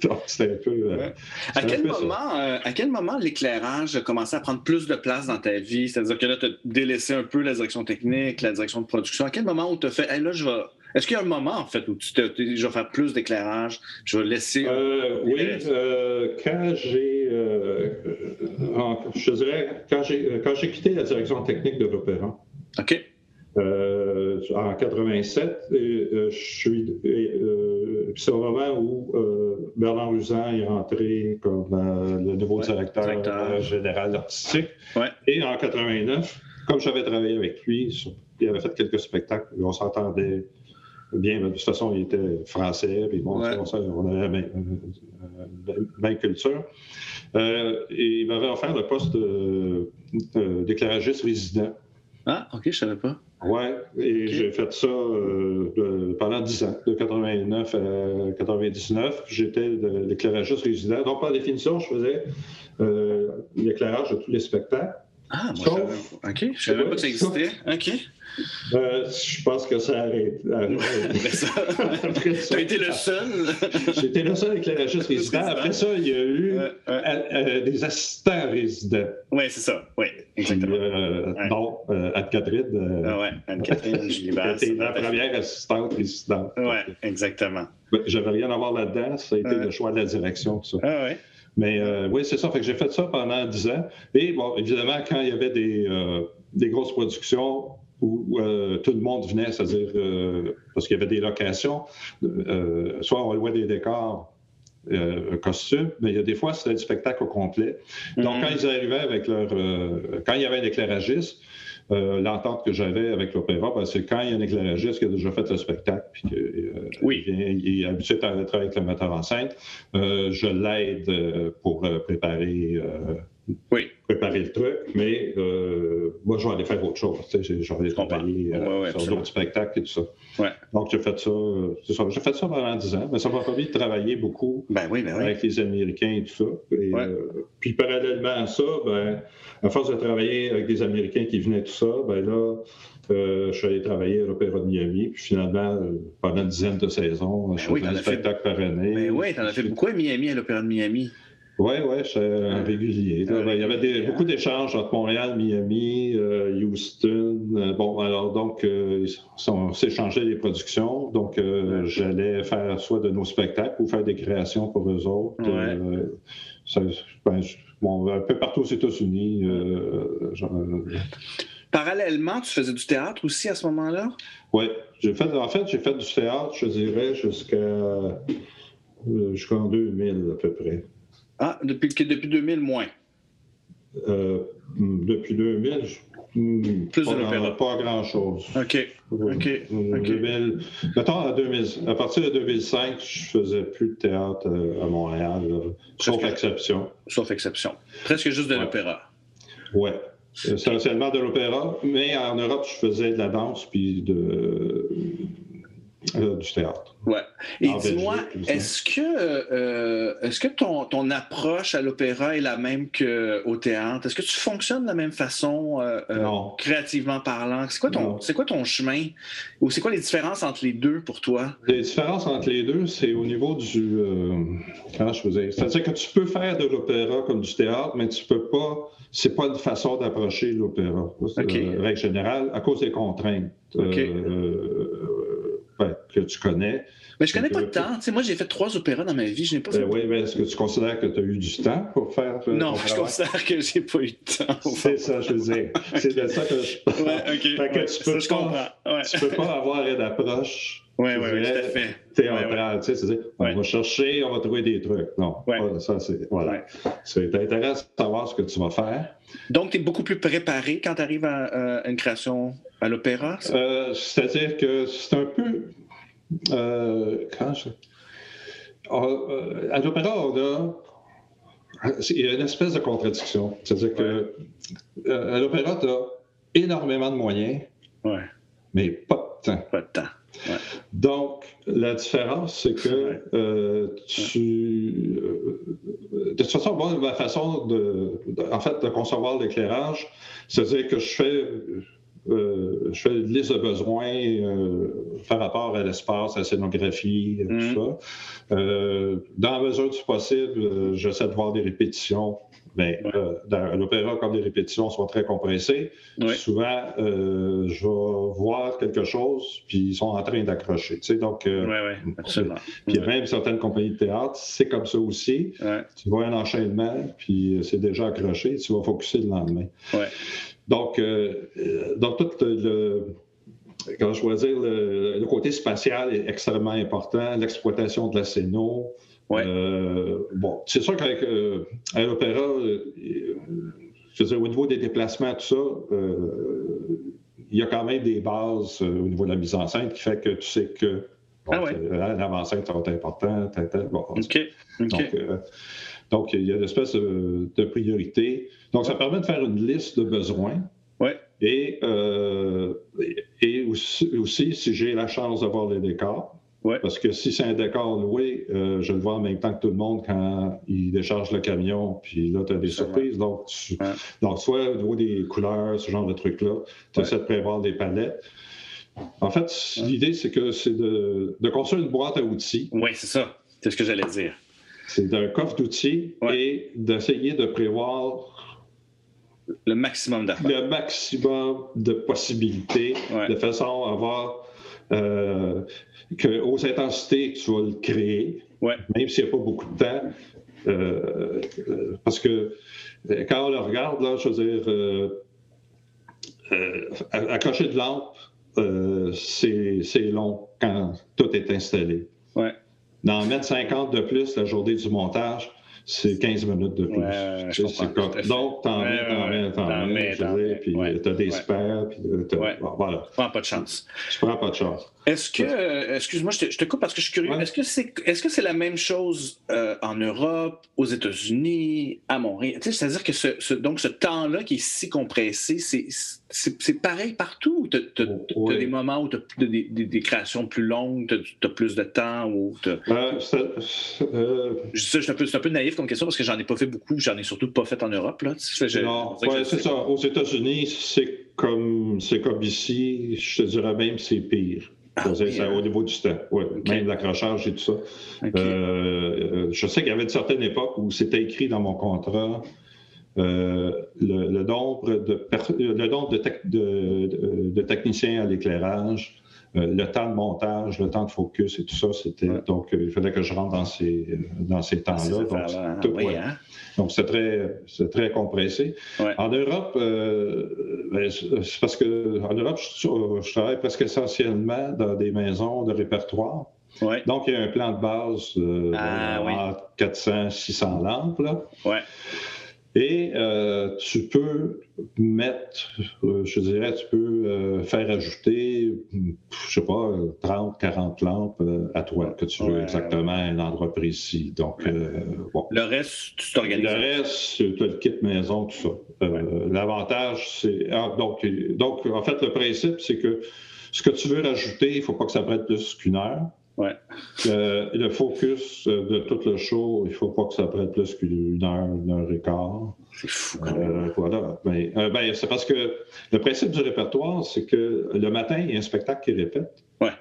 donc, c'était un peu. Euh, à, quel peu moment, euh, à quel moment l'éclairage a commencé à prendre plus de place dans ta vie? C'est-à-dire que là, tu as délaissé un peu la direction technique, la direction de production. À quel moment tu as fait, hey, là, je vais est-ce qu'il y a un moment, en fait, où tu te dis, je vais faire plus d'éclairage, je vais laisser. Euh, oui, euh, quand j'ai. Euh, je dirais, quand j'ai, quitté la direction technique de l'Opéra. OK. en 87, je suis. c'est au moment où Bernard Usan est rentré comme le nouveau directeur, général artistique. Ouais. Et en 89, comme j'avais travaillé avec lui, il avait fait quelques spectacles, on s'entendait bien. De toute façon, il était français, puis bon, on avait la même, même culture. Euh, et il m'avait offert le poste d'éclairagiste résident. Ah, OK, je ne savais pas. Oui, et j'ai fait ça euh, pendant 10 ans, de 89 à 99. J'étais l'éclairagiste résident. Donc, par définition, je faisais euh, l'éclairage de tous les spectacles. Ah, moi, je OK, je ne savais pas que ça existait. OK. Euh, je pense que ça arrête. tu as été le seul. J'ai été le seul éclairagiste résident. Après ça, il y a eu des assistants résidents. Oui, c'est ça. Oui, exactement. Non, Anne-Catherine. ah ouais, Anne-Catherine <laughs> la première assistante résidente. Oui, exactement. J'avais rien à voir là-dedans. Ça a été le choix de la direction, tout ça. Ah ouais. Mais euh, oui, c'est ça. Fait que j'ai fait ça pendant dix ans. Et bon, évidemment, quand il y avait des, euh, des grosses productions, où euh, tout le monde venait, c'est-à-dire euh, parce qu'il y avait des locations, euh, soit on louait des décors un costume, mais il y a des fois, c'était du spectacle au complet. Donc, quand ils arrivaient avec leur. quand il y avait un éclairagiste, l'entente que j'avais avec l'opéra, ben, c'est quand il y a un éclairagiste qui a déjà fait le spectacle, puis qu'il est habitué à travailler avec le metteur en scène, je l'aide pour préparer oui. préparer le truc, mais euh, moi, je vais aller faire autre chose. Je vais aller travailler euh, sur d'autres spectacles et tout ça. Ouais. Donc, j'ai fait ça, euh, ça. J'ai fait ça pendant 10 ans, mais ça m'a permis de travailler beaucoup ben oui, ben avec les Américains et tout ça. Et, puis, parallèlement à ça, ben, à force de travailler avec des Américains qui venaient tout ça, ben là, je suis allé travailler à l'Opéra de Miami. Puis finalement, pendant une dizaine de saisons, ben je faisais un spectacle par année. Mais oui, tu en as fait beaucoup à Miami, à l'Opéra de Miami. Oui, oui, je suis un régulier. Ben, il y avait beaucoup d'échanges entre Montréal, Miami, euh, Houston. Euh, bon, alors donc, euh, on s'échangeait les productions. Donc, j'allais faire soit de nos spectacles ou faire des créations pour eux autres. Ben, un peu partout aux États-Unis. Parallèlement, tu faisais du théâtre aussi à ce moment-là? Oui. En fait, j'ai fait du théâtre, je dirais, jusqu'à jusqu'en 2000 à peu près. Ah, depuis, depuis 2000, moins. Euh, depuis 2000, hmm, Plus pas, de l'opéra. pas grand-chose. OK. OK. 2000, mettons, à, 2000, à partir de 2005, je faisais plus de théâtre euh, à Montréal, sauf exception. Sauf exception. Presque juste de l'opéra. Oui. Essentiellement de l'opéra, mais en Europe, je faisais de la danse puis de, euh, du théâtre. Ouais. Et dis-moi, est-ce que, euh, est-ce que ton, ton approche à l'opéra est la même qu'au théâtre? Est-ce que tu fonctionnes de la même façon, euh, créativement parlant? C'est quoi, ton, c'est quoi ton chemin? Ou c'est quoi les différences entre les deux pour toi? Les différences entre les deux, c'est au niveau du. comment je faisais? C'est-à-dire que tu peux faire de l'opéra comme du théâtre, mais tu peux pas. C'est pas une façon d'approcher l'opéra. Règle générale, à cause des contraintes que tu connais. Mais je connais pas de temps. moi, j'ai fait trois opéras dans ma vie. Je n'ai pas ben Oui, mais est-ce que tu considères que tu as eu du temps pour faire. Euh, non, je considère que j'ai pas eu de temps. C'est ça, je veux dire. <laughs> C'est de ça que je parle. Ouais, que tu peux ça, pas, Tu peux pas avoir une approche. Oui, oui, oui, tout à fait. Théâtrale, tu sais, c'est on va chercher, on va trouver des trucs. Non, ça, c'est. Voilà. C'est intéressant de savoir ce que tu vas faire. Donc, tu es beaucoup plus préparé quand tu arrives à, une création à l'opéra? Euh, c'est-à-dire que c'est un peu euh, quand je... Euh, à l'opéra, on a il y a une espèce de contradiction. C'est-à-dire que euh, à l'opéra, tu as énormément de moyens, mais pas de temps. Pas de temps. Donc, la différence, c'est que tu. de toute façon, moi, ma façon de, en fait, de concevoir l'éclairage, c'est-à-dire que je fais euh, je fais une liste de besoins euh, par rapport à l'espace, à la scénographie, tout mhm. ça. Euh, dans la mesure du possible, j'essaie de voir des répétitions. Mais dans l'opéra, comme les répétitions sont très compressées, souvent, je vais voir quelque chose, puis ils sont en train d'accrocher. Tu sais, donc, oui, absolument. Puis même certaines compagnies de théâtre, c'est comme ça aussi. Tu vois un enchaînement, puis c'est déjà accroché, tu vas focuser le lendemain. Donc, euh, euh, dans tout le, comment je le, côté spatial est extrêmement important, l'exploitation de la scéno. Euh, bon, c'est sûr qu'avec l'opéra, je veux dire, au niveau des déplacements, tout ça, il y a quand même des bases au niveau de la mise en scène qui fait que tu sais que bon, ah l'avant-scène, ça va être important. Bon, OK. Donc, donc, il y a une espèce de, priorité. Donc, ça permet de faire une liste de besoins. Oui. Et, euh, et aussi, si j'ai la chance d'avoir les décors, ouais. parce que si c'est un décor loué, euh, je le vois en même temps que tout le monde quand il décharge le camion, puis là, tu as des surprises. Donc, donc, soit au niveau des couleurs, ce genre de trucs-là, tu essaies de prévoir des palettes. En fait, l'idée, c'est que c'est de, de construire une boîte à outils. Oui, c'est ça. C'est ce que j'allais dire. C'est d'un coffre d'outils et d'essayer de prévoir le maximum d'affaires. Le maximum de possibilités de façon à avoir euh, qu'aux intensités, tu vas le créer, même s'il n'y a pas beaucoup de temps. Euh, parce que euh, quand on le regarde, là, je veux dire, euh, accrocher de lampe, c'est long quand tout est installé. Ouais. d'en mettre 50 de plus la journée du montage, c'est 15 minutes de plus. Ouais, C'est tout à fait. donc, t'en mets, t'en mets, t'en mets, puis Ouais. t'as des spares, puis t'as- Ouais. bon, voilà, Prends pas de chance. tu prends pas de chance. Est-ce que, euh, excuse-moi, je te, je te coupe parce que je suis curieux. Ouais. Est-ce que c'est, la même chose euh, en Europe, aux États-Unis, à Montréal? Tu sais, c'est-à-dire que ce, ce- donc ce temps-là qui est si compressé, c'est, pareil partout. t'as- t'as Oui. des moments où t'as des, des, des créations plus longues, t'as, t'as plus de temps ou t'as- Euh, c'est- euh, un peu, c'est un peu naïf comme question parce que j'en ai pas fait beaucoup, j'en ai surtout pas fait en Europe là. Tu je- non, ouais, c'est ça. Aux États-Unis, c'est comme, c'est comme ici, je te dirais même c'est pire. Hein? au niveau du temps. Ouais, Ok. Même l'accrochage et tout ça. Euh, euh, je sais qu'il y avait une certaine époque où c'était écrit dans mon contrat euh, le, le nombre de, per- le nombre de, tec- de- de- de techniciens à l'éclairage, euh, le temps de montage, le temps de focus et tout ça, c'était Ouais. donc euh, il fallait que je rentre dans ces euh, dans ces temps-là. Donc, hein? tout- Oui, ouais. hein? donc c'est très c'est très compressé. Ouais. En Europe, euh, ben, c'est parce que en Europe, je, je travaille presque essentiellement dans des maisons de répertoire. Donc, il y a un plan de base euh, Ah, oui. entre 400 600 lampes. Là. Et euh, tu peux mettre, euh, je dirais, tu peux euh, faire ajouter, je sais pas, 30, 40 lampes à toi, que tu veux Ouais. exactement à un endroit précis. Donc, bon. Le reste, tu t'organises. Le reste, tu as le kit maison, tout ça. L'avantage, c'est. ah, donc, donc, en fait, le principe, c'est que ce que tu veux rajouter, il ne faut pas que ça prenne plus qu'une heure. Euh, le focus euh, de tout le show, il ne faut pas que ça prenne plus qu'une heure, une heure et quart. C'est fou quand même. Euh, voilà. Ben, euh, ben, c'est parce que le principe du répertoire, c'est que le matin, il y a un spectacle qui répète. Ouais.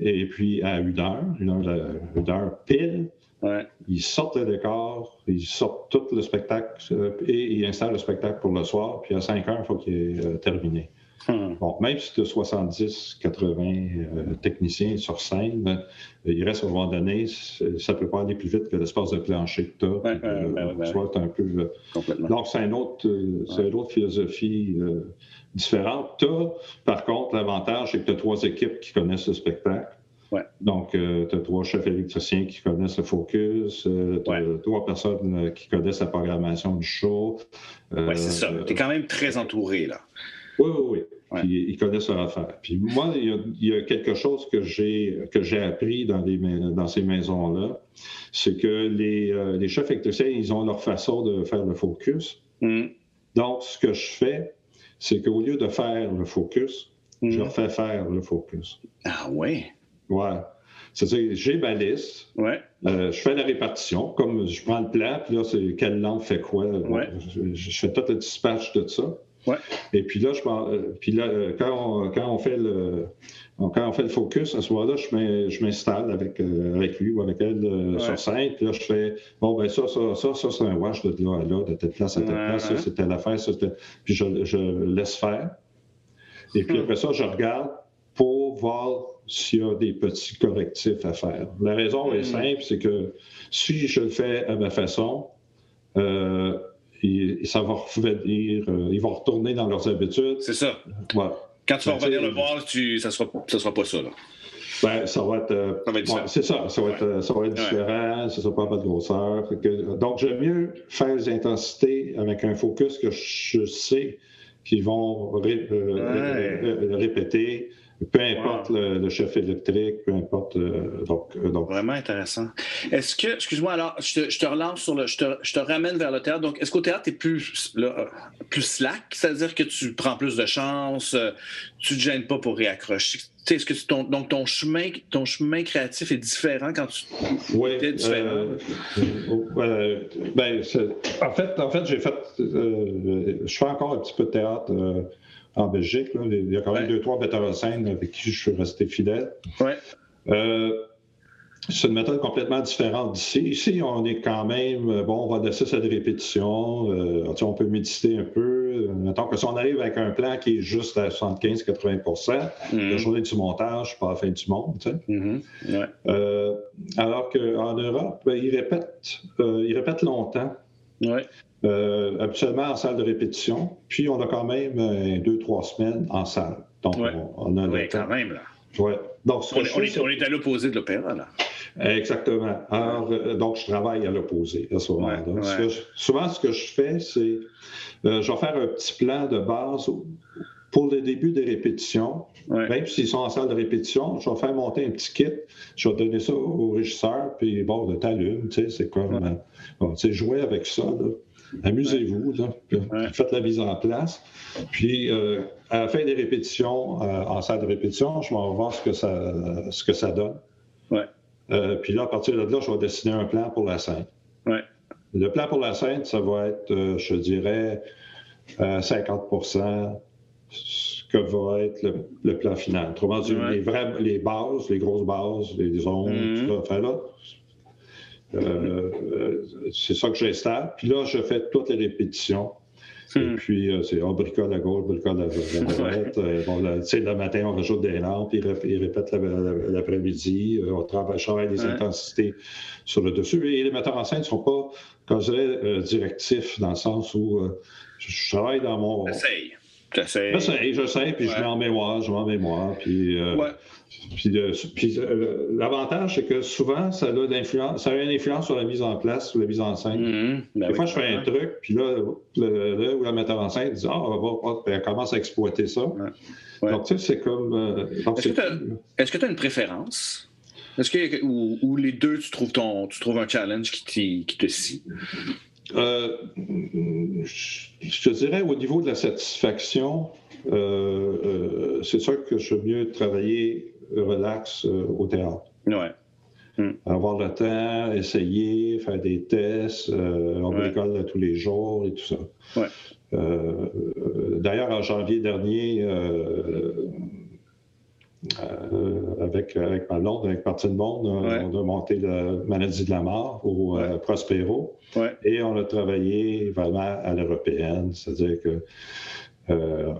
Et puis, à une heure, une heure, une heure pile, Ouais. ils sortent le décor, ils sortent tout le spectacle et ils installent le spectacle pour le soir. Puis à 5 heures, il faut qu'il est terminé. Hum. Bon, même si tu as 70, 80 euh, techniciens sur scène, euh, il reste à un moment donné, ça ne peut pas aller plus vite que l'espace de plancher que tu as. Un peu. euh, Complètement. donc, c'est une autre, euh, c'est une autre philosophie euh, différente. Tu as, par contre, l'avantage, c'est que tu as trois équipes qui connaissent le spectacle. Ouais. Donc, tu as trois chefs électriciens qui connaissent le focus, tu as trois personnes euh, qui connaissent la programmation du show. Euh, Ouais, c'est ça. Tu es quand même très entouré, là. oui, oui, oui. Ouais. Puis ils connaissent leur affaire. Puis moi, il y a, il y a quelque chose que j'ai que j'ai appris dans, les, mais- dans ces maisons-là, c'est que les, euh, les chefs électriciens, ils ont leur façon de faire le focus. Hum. Donc, ce que je fais, c'est qu'au lieu de faire le focus, je Hum. leur fais faire le focus. Ah ouais. Ouais. C'est-à-dire, j'ai ma liste, Ouais. euh, je fais la répartition, comme je prends le plan, puis là, c'est quelle lampe fait quoi. Ouais. je, je fais tout le dispatch de ça. Ouais. Et puis là, je euh, puis là euh, quand, on, quand, on fait le, quand on fait le focus, à ce moment-là, je m'in- je m'installe avec, euh, avec lui ou avec elle Ouais. sur scène. Puis là, je fais bon, ben ça, ça, ça, ça, c'est un wash de là à là, de telle place à telle Ouais, place, ça, ouais. c'est telle affaire, ça, c'était- Puis je, je laisse faire. Et puis Hmm. après ça, je regarde pour voir s'il y a des petits correctifs à faire. La raison Hmm. est simple, c'est que si je le fais à ma façon, euh, il- ça va revenir, euh, ils vont retourner dans leurs habitudes. C'est ça. Quand tu vas Ben, revenir le voir, tu... ça ne sera... ça sera pas ça, là. Ben, ça va être. euh, Ça va être différent. ouais, c'est ça, ça va être, euh, ça va être différent, ça sera pas de grosseur. Que- donc, j'aime mieux faire les intensités avec un focus que je sais qu'ils vont ré- euh, répéter, peu importe le, le chef électrique, peu importe. euh, donc, euh, donc, Vraiment intéressant. Est-ce que, excuse-moi, alors, je te, je te relance sur le. Je te, je te ramène vers le théâtre. Donc, est-ce qu'au théâtre, tu es plus, là, euh, plus slack? C'est-à-dire que tu prends plus de chance, tu ne te gênes pas pour réaccrocher? Est-ce que ton, donc ton chemin, ton chemin créatif est différent quand tu. Oui, différent? euh, ben, en fait, en fait j'ai fait. je fais encore un petit peu de théâtre en Belgique. là. Il y a quand même Ouais. deux, trois metteurs en scène avec qui je suis resté fidèle. Ouais. Euh, c'est une méthode complètement différente d'ici. Ici, on est quand même, euh, bon, on va de 6 à des répétitions, euh, tu sais, on peut méditer un peu. Euh, Mettons que si on arrive avec un plan qui est juste à 75-80 la Mhm. journée du montage, pas la fin du monde, tu sais. Mhm. Ouais. Euh, alors qu'en Europe, ben, ils, répètent, euh, ils répètent longtemps, Ouais. Euh, habituellement en salle de répétition, puis on a quand même euh, deux, trois semaines en salle. Donc, Ouais. on, on a le Oui, temps. quand même, là. Ouais. Donc, on, est, on, est, à l'opposé de l'opéra, là. Exactement. Alors, euh, donc, je travaille à l'opposé à ce moment-là. souvent, ce que je fais, c'est euh, je vais faire un petit plan de base pour le début des répétitions. Même s'ils sont en salle de répétition, je vais faire monter un petit kit, je vais donner ça au régisseur, puis bon, t'allumes, tu sais, c'est comme, tu sais, jouer avec ça, Amusez-vous, faites la mise en place. Puis, euh, à la fin des répétitions, en salle de répétition, je vais voir ce que ça, ce que ça donne. Ouais. Euh, puis là, à partir de là, je vais dessiner un plan pour la scène. Le plan pour la scène, ça va être, euh, je dirais, 50% euh, ce que va être le, plan final. Autrement dit, les, les bases, les grosses bases, les zones, mm-hmm. tout ça. là, c'est ça que j'installe. Puis là, je fais toutes les répétitions. Et hmm. puis, euh, c'est on bricole à gauche, bricole à droite. <laughs> Euh, le matin, on rajoute des lampes, il, répète l'après-midi. Euh, on travaille, travaille des intensités sur le dessus. Et les metteurs en scène ne sont pas, comme je dirais, directifs, dans le sens où je, travaille dans mon. J'essaye. J'essaye, j'essaye, puis je mets en mémoire, je mets en mémoire. Puis, puis, euh, euh, l'avantage, c'est que souvent, ça a, ça a une influence sur la mise en place, sur la mise en scène. Mm-hmm. Ben Des fois, je fais un truc, puis là, le, où la metteur en scène dit Ah, oh, elle commence à exploiter ça. Donc, tu sais, c'est comme. Euh, est-ce que tu as, une préférence? Est-ce que ou, les deux, tu trouves, ton, tu trouves un challenge qui, qui te scie? je te dirais, au niveau de la satisfaction, c'est sûr que je suis mieux travailler relax euh, au théâtre. Ouais. Hmm. Avoir le temps, essayer, faire des tests, euh, on bricole tous les jours et tout ça. Ouais. Euh, d'ailleurs, en janvier dernier, avec, avec ma blonde, avec Partie de Monde, on a monté la maladie de la mort au Prospero. Et on a travaillé vraiment à l'européenne, c'est-à-dire que euh,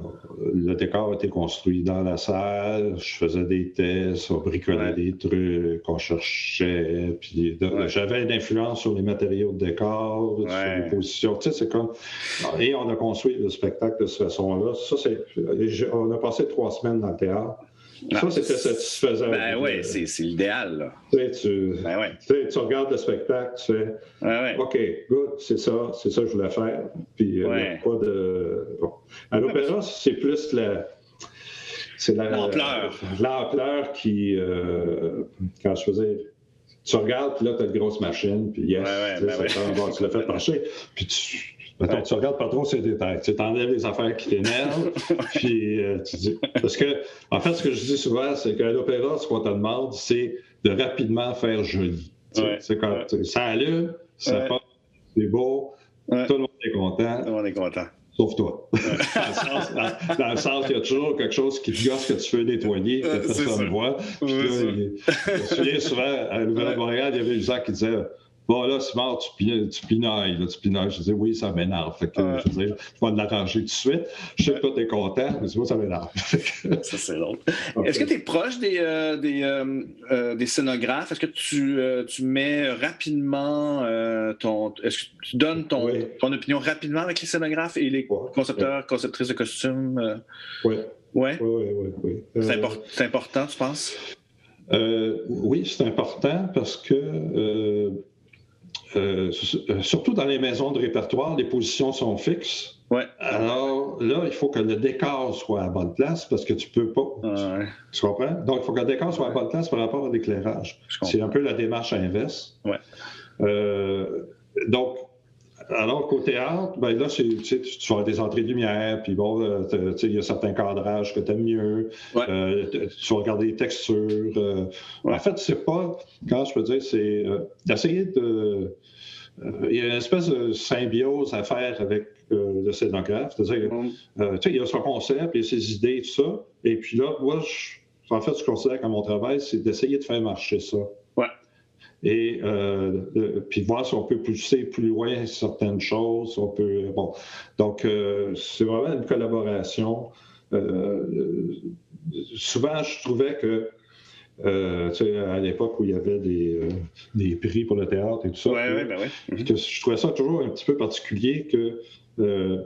le décor a été construit dans la salle, je faisais des tests, on bricolait des trucs, on cherchait, puis j'avais une influence sur les matériaux de décor, sur les positions. Tu sais, c'est comme. Et on a construit le spectacle de cette façon-là. Ça, c'est. On a passé trois semaines dans le théâtre. Ça, c'était satisfaisant. Ben oui, c'est l'idéal. Tu, tu, ben ouais. tu, regardes le spectacle, tu fais ouais. OK, good, c'est ça, c'est ça que je voulais faire. Puis, euh, il pas de. Bon. À l'opéra, c'est plus la. C'est l'ampleur. L'ampleur qui. Euh, quand je faisais. Tu regardes, puis là, tu as une grosse machine, puis yes, ben ça, tu l'as fait marcher. Puis tu Tu regardes pas trop ces détails. Tu enlèves les affaires qui t'énervent, <laughs> puis euh, tu dis. Parce que, en fait, ce que je dis souvent, c'est qu'à l'opéra, ce qu'on te demande, c'est de rapidement faire joli. C'est quand ça allume, ça passe, c'est beau, tout le monde est content. Tout le monde est content. Sauf toi. <laughs> dans, le sens, il y a toujours quelque chose qui te gosse que tu veux nettoyer, que personne ne voit. Puis là, je me souviens souvent, à Nouvelle de Montréal, il y avait gens qui disait Bon, là, c'est mort, tu, tu pinailles, là, tu pinailles. Je disais, oui, ça m'énerve. Fait que, je disais, je vais l'arranger tout de suite. Je sais que toi, t'es content, mais moi, ça m'énerve. <laughs> ça, c'est drôle. Est-ce que tu es proche des, euh, des, euh, euh, des, scénographes? Est-ce que tu, tu mets rapidement ton. Est-ce que tu donnes ton, ton, opinion rapidement avec les scénographes et les concepteurs, conceptrices de costumes? Oui. Ouais? Oui, oui, oui. C'est important, tu penses? oui, c'est important parce que euh, euh, surtout dans les maisons de répertoire, les positions sont fixes. Ouais. Alors là, il faut que le décor soit à bonne place parce que tu peux pas. Ouais. Tu comprends? Donc, il faut que le décor soit à bonne place par rapport à l'éclairage. C'est un peu la démarche inverse. Ouais. Euh, donc, alors qu'au théâtre, ben là, tu, tu vas avoir des entrées de lumière, puis bon, il y a certains cadrages que tu aimes mieux. Ouais. tu vas regarder les textures. En fait, c'est pas, quand je peux dire, c'est d'essayer de euh, il y a une espèce de symbiose à faire avec euh, le scénographe. C'est-à-dire, mm. euh, il y a son concept, il y a ses idées, tout ça. Et puis là, moi, en fait, je considère que mon travail, c'est d'essayer de faire marcher ça. Et puis voir si on peut pousser plus loin certaines choses. On peut, bon. Donc, c'est vraiment une collaboration. souvent, je trouvais que euh, à l'époque où il y avait des, euh, des, prix pour le théâtre et tout ça. Ben oui. je trouvais ça toujours un petit peu particulier que euh,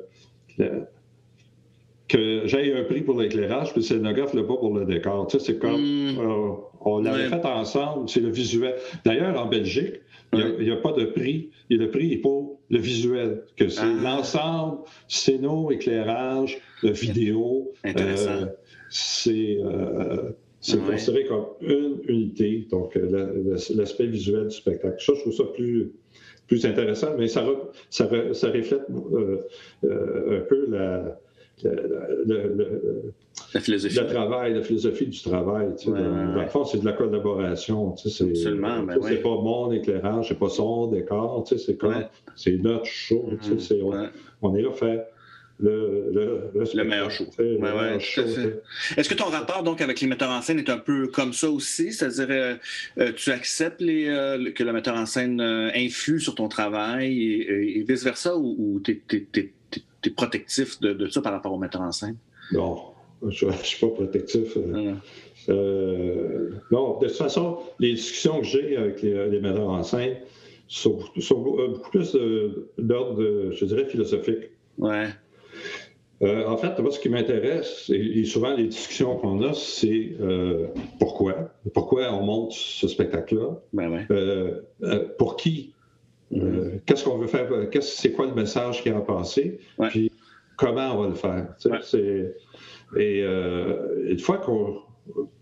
que j'aille un prix pour l'éclairage, puis le scénographe le pas pour le décor. Tu sais, c'est comme. Mm. euh, on l'avait fait ensemble, c'est le visuel. D'ailleurs, en Belgique, il n'y a, pas de prix. Et le prix est pour le visuel, que c'est Ah. l'ensemble, scéno, éclairage, euh, vidéo. Intéressant. euh, c'est euh, c'est Ouais. considéré comme une unité, donc euh, la- la- l'aspect visuel du spectacle. Ça, je trouve ça plus, plus intéressant, mais ça, re- ça, re- ça reflète euh, euh, un peu la- le- le- La philosophie. le travail, la philosophie du travail. tu sais. Ouais, dans, ouais, le fond, c'est de la collaboration. tu sais, c'est- Absolument, ben C'est pas mon éclairage, c'est pas son décor, tu sais, c'est comme, Ouais. c'est notre show. c'est- on, est là pour faire le, le, le, meilleur show. Ouais, ouais. Est-ce que ton rapport donc avec les metteurs en scène est un peu comme ça aussi? C'est-à-dire, euh, euh, tu acceptes les, euh, que le metteur en scène euh, influe sur ton travail et, et vice-versa ou, tu es, protectif de, de ça par rapport au metteur en scène? Non, je ne suis pas protectif. euh, Non, non. Euh, non, de toute façon, les discussions que j'ai avec les, les metteurs en scène sont, sont beaucoup plus d'ordre, je dirais, philosophique. Ouais. Euh, en fait, moi, ce qui m'intéresse, et, et souvent les discussions qu'on a, c'est euh, pourquoi? Pourquoi on monte ce spectacle-là? Ben ouais. Euh, euh, pour qui? Euh, Qu'est-ce qu'on veut faire? Qu'est-ce- C'est quoi le message qui a passé? Ouais. Puis comment on va le faire? Ouais. c'est- Et euh, une fois qu'on-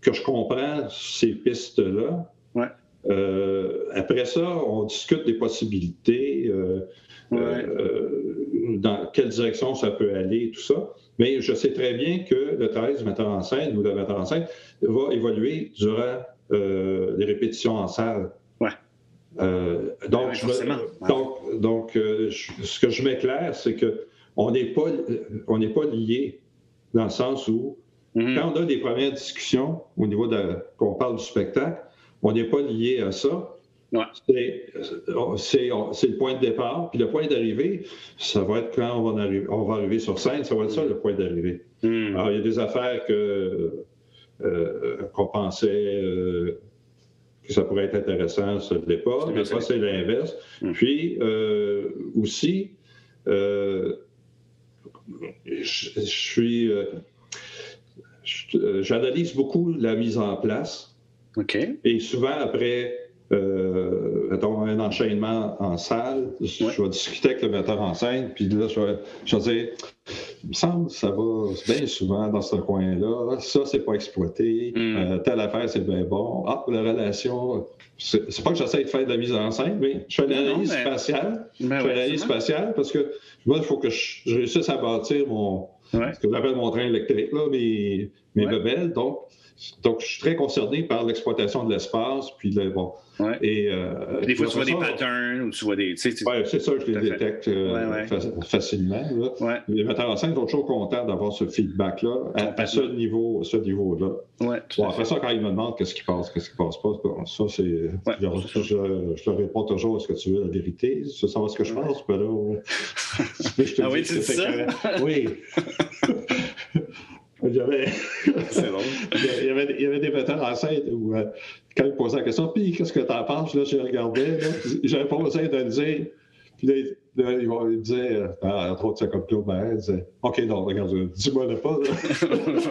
que je comprends ces pistes-là, Ouais. euh, après ça, on discute des possibilités. euh, euh, dans quelle direction ça peut aller, tout ça. Mais je sais très bien que le travail du metteur en scène ou de la metteur en scène va évoluer durant euh, les répétitions en salle. Euh, donc, je me- donc, donc euh, je- ce que je m'éclaire, c'est que on n'est pas, on n'est pas lié dans le sens où Mhm. quand on a des premières discussions au niveau de qu'on parle du spectacle, on n'est pas lié à ça. Ouais. C'est- le point de départ. Puis le point d'arrivée, ça va être quand on va, arriver, on va arriver sur scène, ça va être ça le point d'arrivée. Mhm. Alors, il y a des affaires que euh, qu'on pensait euh, que ça pourrait être intéressant, ça ne l'est pas. C'est l'inverse. Mm. Puis euh, aussi, euh, je, je suis. euh, J'analyse beaucoup la mise en place. OK. Et souvent, après euh, mettons, un enchaînement en salle, je Ouais. vais discuter avec le metteur en scène, puis là, je vais, je vais dire il me semble que ça va bien souvent dans ce coin-là. Ça, c'est pas exploité. Mm. Euh, telle affaire, c'est bien bon. Ah, la relation. C'est pas que j'essaie de faire de la mise en scène, mais je fais une Non, non, analyse mais- spatiale. Ben je fais ouais, une analyse absolument. spatiale parce que moi, il faut que je, je réussisse à bâtir mon, Ouais. ce que j'appelle mon train électrique, là, mes, mes Ouais. bebelles. Donc, donc, je suis très concerné par l'exploitation de l'espace. Puis, le, bon. Ouais. Et, euh, Des fois, tu vois des patterns ou tu vois des. tu sais, tu- Ouais, c'est ça, je les détecte euh, Ouais, ouais. fa- facilement. là. Les metteurs en scène sont toujours contents d'avoir ce feedback-là à, à ce niveau, à ce niveau-là. Ouais, Bon, après ça, quand ils me demandent qu'est-ce qui passe, qu'est-ce qui passe pas, bon, ça, c'est. je, leur- je- réponds toujours est-ce que tu veux la vérité? Tu veux savoir ce que je pense Ben là, <laughs> je te Ah oui, tu dis ça? Oui. <laughs> J'avais. <laughs> C'est. Il y, avait, il y avait des metteurs en scène où, euh, quand ils posaient la question, puis qu'est-ce que t'en penses? Là, je regardais, là, j'avais pas osé de le dire. Puis là, il- là, ils il me disaient, ah, entre autres, c'est comme Claude Marais, il disait, OK, non, regarde, dis-moi <laughs> le pas. <laughs>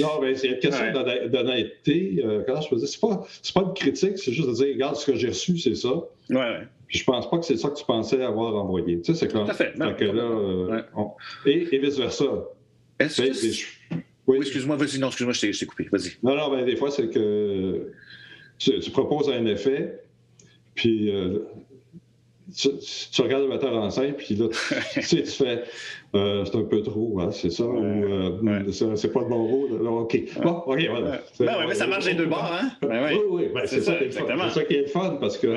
non, mais c'est une question Ouais. d'honnêt- d'honnêteté. Euh, quand je faisais, c'est pas, c'est pas une critique, c'est juste de dire, regarde, ce que j'ai reçu, c'est ça. Ouais, ouais. Puis je pense pas que c'est ça que tu pensais avoir envoyé. Tu sais, c'est comme. Tout à fait. Non, que là, euh, Ouais. on- et, et vice-versa. Est-ce que. Et c'est- je- Oui. Oui, excuse-moi, vas-y. Non, excuse-moi, je t'ai coupé. Vas-y. Non, non, ben, des fois, c'est que tu, tu proposes un effet, puis euh, tu, tu regardes le metteur en scène, puis là, tu, <laughs> sais, tu fais euh, c'est un peu trop, hein, c'est ça, ou euh, ouais. c'est pas le bon rôle. là, OK. Bon, OK, voilà. C'est- Ben mais ça marche des deux bords, hein? <laughs> Ben. Oui, oui, ben, C'est ça, ça, exactement. C'est ça qui est le fun, parce qu'on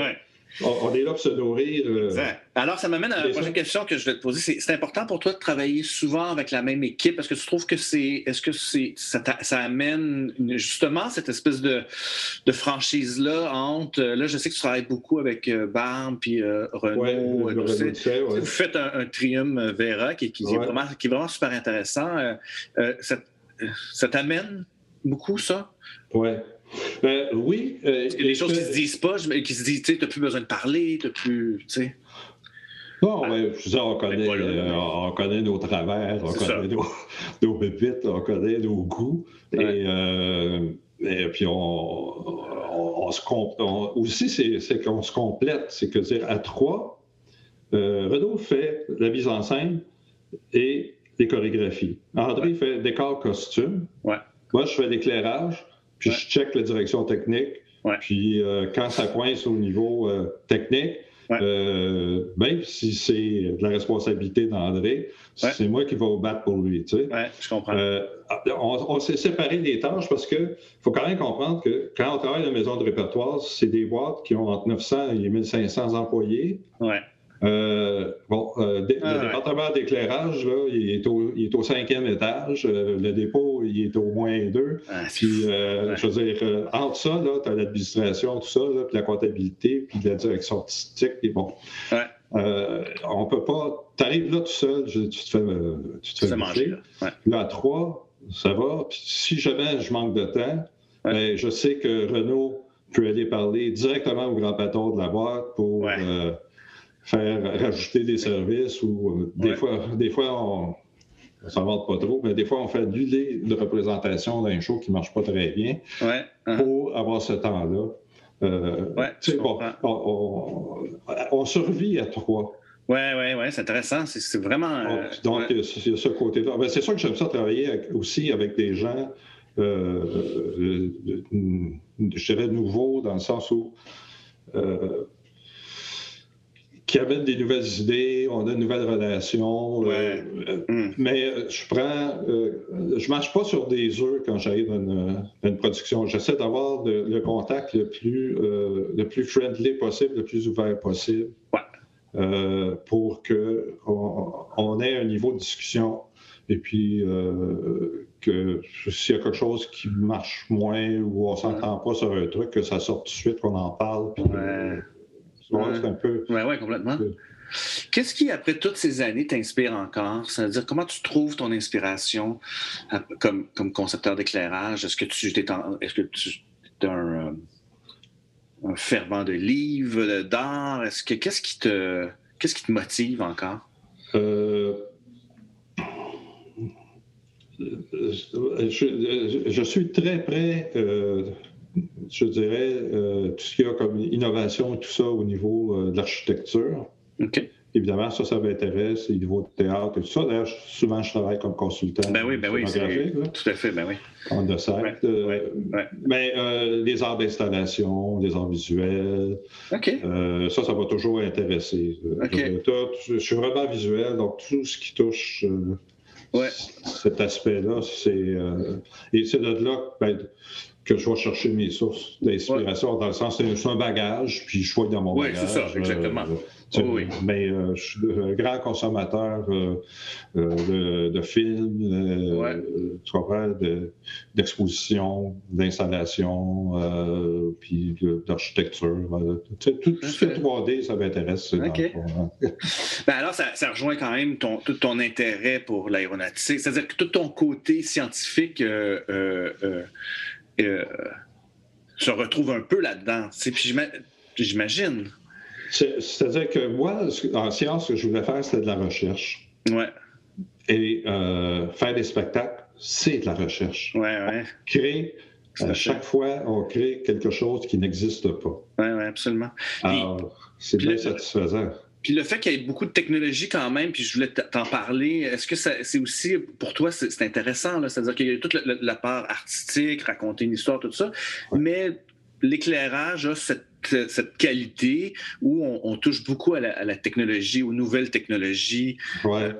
Ouais. on est là pour se nourrir. euh. Alors, ça m'amène à la prochaine question que je vais te poser. C'est- important pour toi de travailler souvent avec la même équipe? Est-ce que tu trouves que c'est. Est-ce que c'est ça, amène justement cette espèce de, de franchise-là entre. Là, je sais que tu travailles beaucoup avec euh, Barbe puis euh, Renault. ouais, euh. Vous faites un, un trium euh, Vera qui, qui est vraiment, qui est vraiment super intéressant. Euh, euh, ça, ça t'amène beaucoup, ça? Ouais. Ben, oui. euh, les choses qui se disent pas, qui se disent, tu sais, t'as plus besoin de parler, t'as plus. Tu sais. Non, mais je on connaît, euh, on connaît nos travers, on connaît nos, <laughs> nos bébites, on connaît nos goûts. Et, euh, et, puis, on, on, se complète. Aussi, c'est qu'on se complète. C'est que, dire, à trois, euh, Renaud fait la mise en scène et les chorégraphies. André fait décor, costume. Ouais. Moi, je fais l'éclairage, puis je check la direction technique. Puis, euh, quand ça coince au niveau technique, euh, même si c'est de la responsabilité d'André, c'est moi qui vais au battre pour lui. Tu sais. je comprends. Euh, on, s'est séparé des tâches parce qu'il faut quand même comprendre que quand on travaille à la maison de répertoire, c'est des boîtes qui ont entre 900 et 1500 employés. Ouais. Euh, bon, euh, le ah, département d'éclairage, là, il est, au, il est au cinquième étage. Euh, le dépôt, il est au moins deux. Ah, puis, je veux dire, entre ça, tu as l'administration, tout ça, puis la comptabilité, puis la direction artistique. Puis bon. on peut pas. Tu arrives là tout seul, tu te fais, tu te fais manger. Là. à trois, ça va. Puis si jamais je manque de temps, ben, je sais que Renault peut aller parler directement au grand patron de la boîte pour faire rajouter des services ou euh, des fois, des fois on ne s'en vante pas trop, mais des fois on fait du lit de représentation d'un show qui ne marche pas très bien uh-huh. pour avoir ce temps-là. Euh, on, survit à trois. Oui, oui, oui, c'est intéressent. C'est vraiment. donc, il y a ce côté-là. Ben, c'est sûr que j'aime ça travailler aussi avec des gens, euh, je dirais, nouveaux, dans le sens où qui amènent des nouvelles idées, on a de nouvelles relations. Euh, euh, hmm. Mais euh, je prends, je marche pas sur des œufs quand j'arrive dans une, production. J'essaie d'avoir le contact le plus, le plus friendly possible, le plus ouvert possible, pour que on, ait un niveau de discussion. Et puis que s'il y a quelque chose qui marche moins ou on s'entend pas sur un truc, que ça sorte tout de suite, qu'on en parle. Oui, complètement. Qu'est-ce qui, après toutes ces années, t'inspire encore? C'est-à-dire, comment tu trouves ton inspiration euh, comme, comme concepteur d'éclairage? Est-ce que tu es, est-ce que tu es un, un, fervent de livres, d'art? Est-ce que, qu'est-ce qui te, qu'est-ce qui te motive encore? Euh, je, suis très près euh, je dirais, euh, tout ce qu'il y a comme innovation et tout ça au niveau euh, de l'architecture. Évidemment, ça, ça m'intéresse, au niveau de théâtre et tout ça. D'ailleurs, souvent, je travaille comme consultant. Ben oui, ben oui, tout à fait, ben oui. En dessert. Mais les arts d'installation, les arts visuels, euh, ça, ça va toujours intéresser. Je, suis vraiment visuel, donc tout ce qui touche cet aspect-là, c'est... et c'est de là... Ben, que je vais chercher mes sources d'inspiration, dans le sens c'est un bagage, puis je fouille dans mon bagage. Oui, c'est ça, exactement. oui. Mais euh, je suis un grand consommateur euh, euh, de, films, ouais. tu comprends, d'expositions, d'installations, puis d'architecture. tout, ce qui est 3D, ça m'intéresse. OK. <laughs> ben alors, ça, ça, rejoint quand même ton, tout ton intérêt pour l'aéronautique. C'est-à-dire que tout ton côté scientifique euh, se retrouve un peu là-dedans. Puis j'imagine. C'est-à-dire que moi, en science, ce que je voulais faire, c'était de la recherche. Ouais. Et euh, faire des spectacles, c'est de la recherche. Ouais, ouais. Créer, à chaque fois, on crée quelque chose qui n'existe pas. Oui, oui, absolument. Alors, c'est bien satisfaisant. Puis le fait qu'il y ait beaucoup de technologie quand même, puis je voulais t'en parler, est-ce que c'est aussi, pour toi, c'est intéressant, c'est-à-dire qu'il y a toute la, part artistique, raconter une histoire, tout ça, mais l'éclairage a cette, qualité où on, touche beaucoup à la, technologie, aux nouvelles technologies. Ouais. Euh,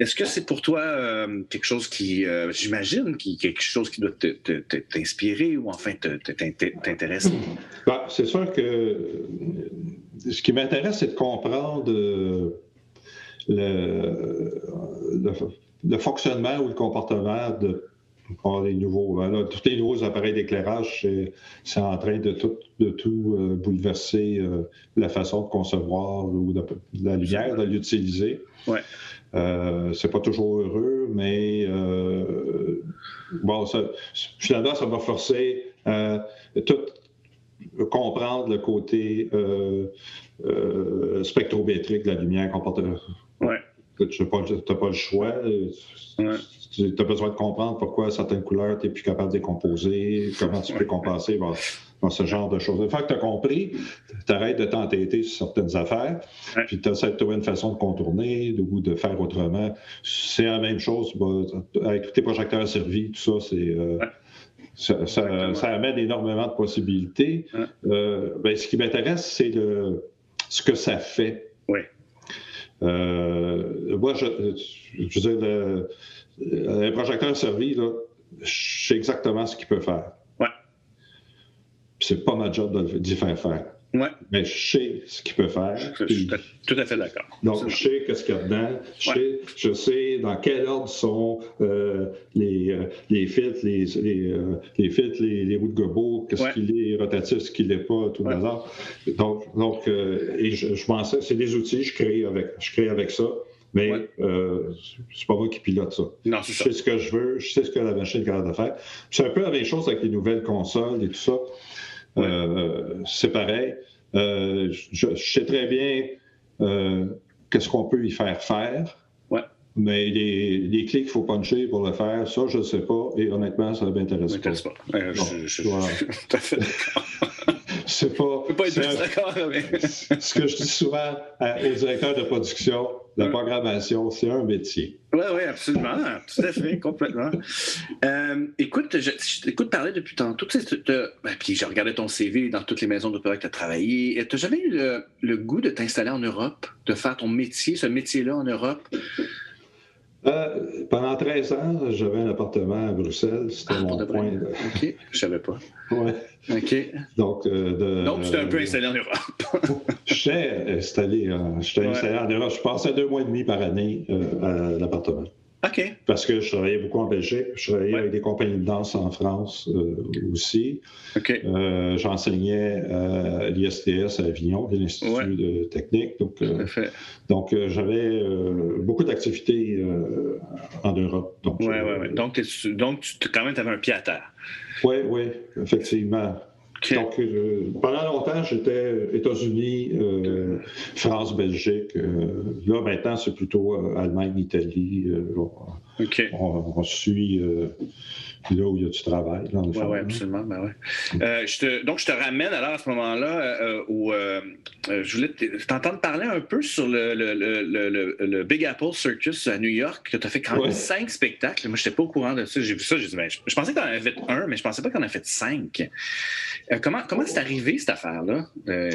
est-ce que c'est pour toi euh, quelque chose qui, euh, j'imagine, qui, quelque chose qui doit t'inspirer ou enfin t'intéresser? Ben, c'est sûr que ce qui m'intéresse, c'est de comprendre euh, le, fonctionnement ou le comportement de les nouveaux. Hein, tous les nouveaux appareils d'éclairage, c'est en train de tout, de tout euh, bouleverser euh, la façon de concevoir ou de, la lumière, de l'utiliser. Ouais. c'est pas toujours heureux, mais bon, ça, finalement, ça va forcer tout comprendre le côté euh, euh, spectrométrique de la lumière. Ouais. Tu n'as pas, pas, le choix. Ouais. Tu as besoin de comprendre pourquoi certaines couleurs, tu n'es plus capable de les composer, comment tu peux compenser dans, ce genre de choses. Une fois que tu as compris, tu arrêtes de t'entêter sur certaines affaires, puis tu essaies de trouver une façon de contourner ou de faire autrement. C'est la même chose avec tous tes projecteurs servis, tout ça, c'est. Euh, ça, ça, amène énormément de possibilités. Euh, ben, ce qui m'intéresse, c'est le, ce que ça fait. Oui. Euh, moi, je, je veux dire, le, projecteur servi, là, je sais exactement ce qu'il peut faire. Ouais. C'est pas ma job d'y faire faire. Ouais. Mais je sais ce qu'il peut faire. Je, suis tout à fait d'accord. Donc, je sais qu'est-ce qu'il y a dedans. Je, sais, je, sais, dans quel ordre sont euh, les, euh, les filtres, les, les, euh, les filtres, les, les, roues de gobo, qu'est-ce qu'il est rotatif, ce qu'il n'est pas, tout le hasard. Donc, donc et je, je pensais, c'est des outils, je crée avec, je crée avec ça. Mais euh, c'est pas moi qui pilote ça. Non, je sais ce que je veux, je sais ce que la machine est capable de faire. C'est un peu la même chose avec les nouvelles consoles et tout ça. Euh, c'est pareil. Euh, je, sais très bien euh, qu'est-ce qu'on peut y faire faire. Mais les, les clés qu'il faut puncher pour le faire, ça, je ne sais pas. Et honnêtement, ça ne m'intéresse pas. pas. je, <laughs> suis tout à fait d'accord. <laughs> c'est pas. Je peux pas être d'accord, mais. <laughs> ce que je dis souvent aux directeurs de production, la programmation, c'est un métier. Oui, oui, absolument. Tout à fait, complètement. Euh, écoute, je, t'écoute parler depuis tantôt. Ben, puis j'ai regardé ton CV dans toutes les maisons d'opéra que tu as travaillé. Tu n'as jamais eu le, goût de t'installer en Europe, de faire ton métier, ce métier-là en Europe? Euh, pendant 13 ans, j'avais un appartement à Bruxelles. C'était ah, mon point. De... OK, je savais pas. Oui. OK. Donc, euh, Donc tu t'es un peu installé en Europe. <laughs> j'étais installé, installé en Europe. Je passais deux mois et demi par année euh, à l'appartement. Parce que je travaillais beaucoup en Belgique, je travaillais avec des compagnies de danse en France euh, aussi. Euh, j'enseignais à l'ISTS à Avignon, l'Institut de technique. Donc, euh, donc j'avais beaucoup d'activités en Europe. Donc, oui, oui, oui. Donc, donc tu, quand même, tu avais un pied à terre. Oui, oui, effectivement. Donc, euh, pendant longtemps, j'étais États-Unis, euh, France, Belgique. Euh, là, maintenant, c'est plutôt Allemagne, Italie. On, suit là où il y a du travail. Oui, ouais, absolument. Ben ouais. je te, donc, je te ramène alors à ce moment-là où je voulais t'entendre parler un peu sur le, le, le, le, Big Apple Circus à New York, que tu as fait quand même cinq spectacles. Moi, je n'étais pas au courant de ça. J'ai vu ça, j'ai dit, ben, je, pensais que tu en avais fait un, mais je ne pensais pas qu'on en avait fait cinq. Euh, comment comment c'est arrivé, cette affaire-là? Euh,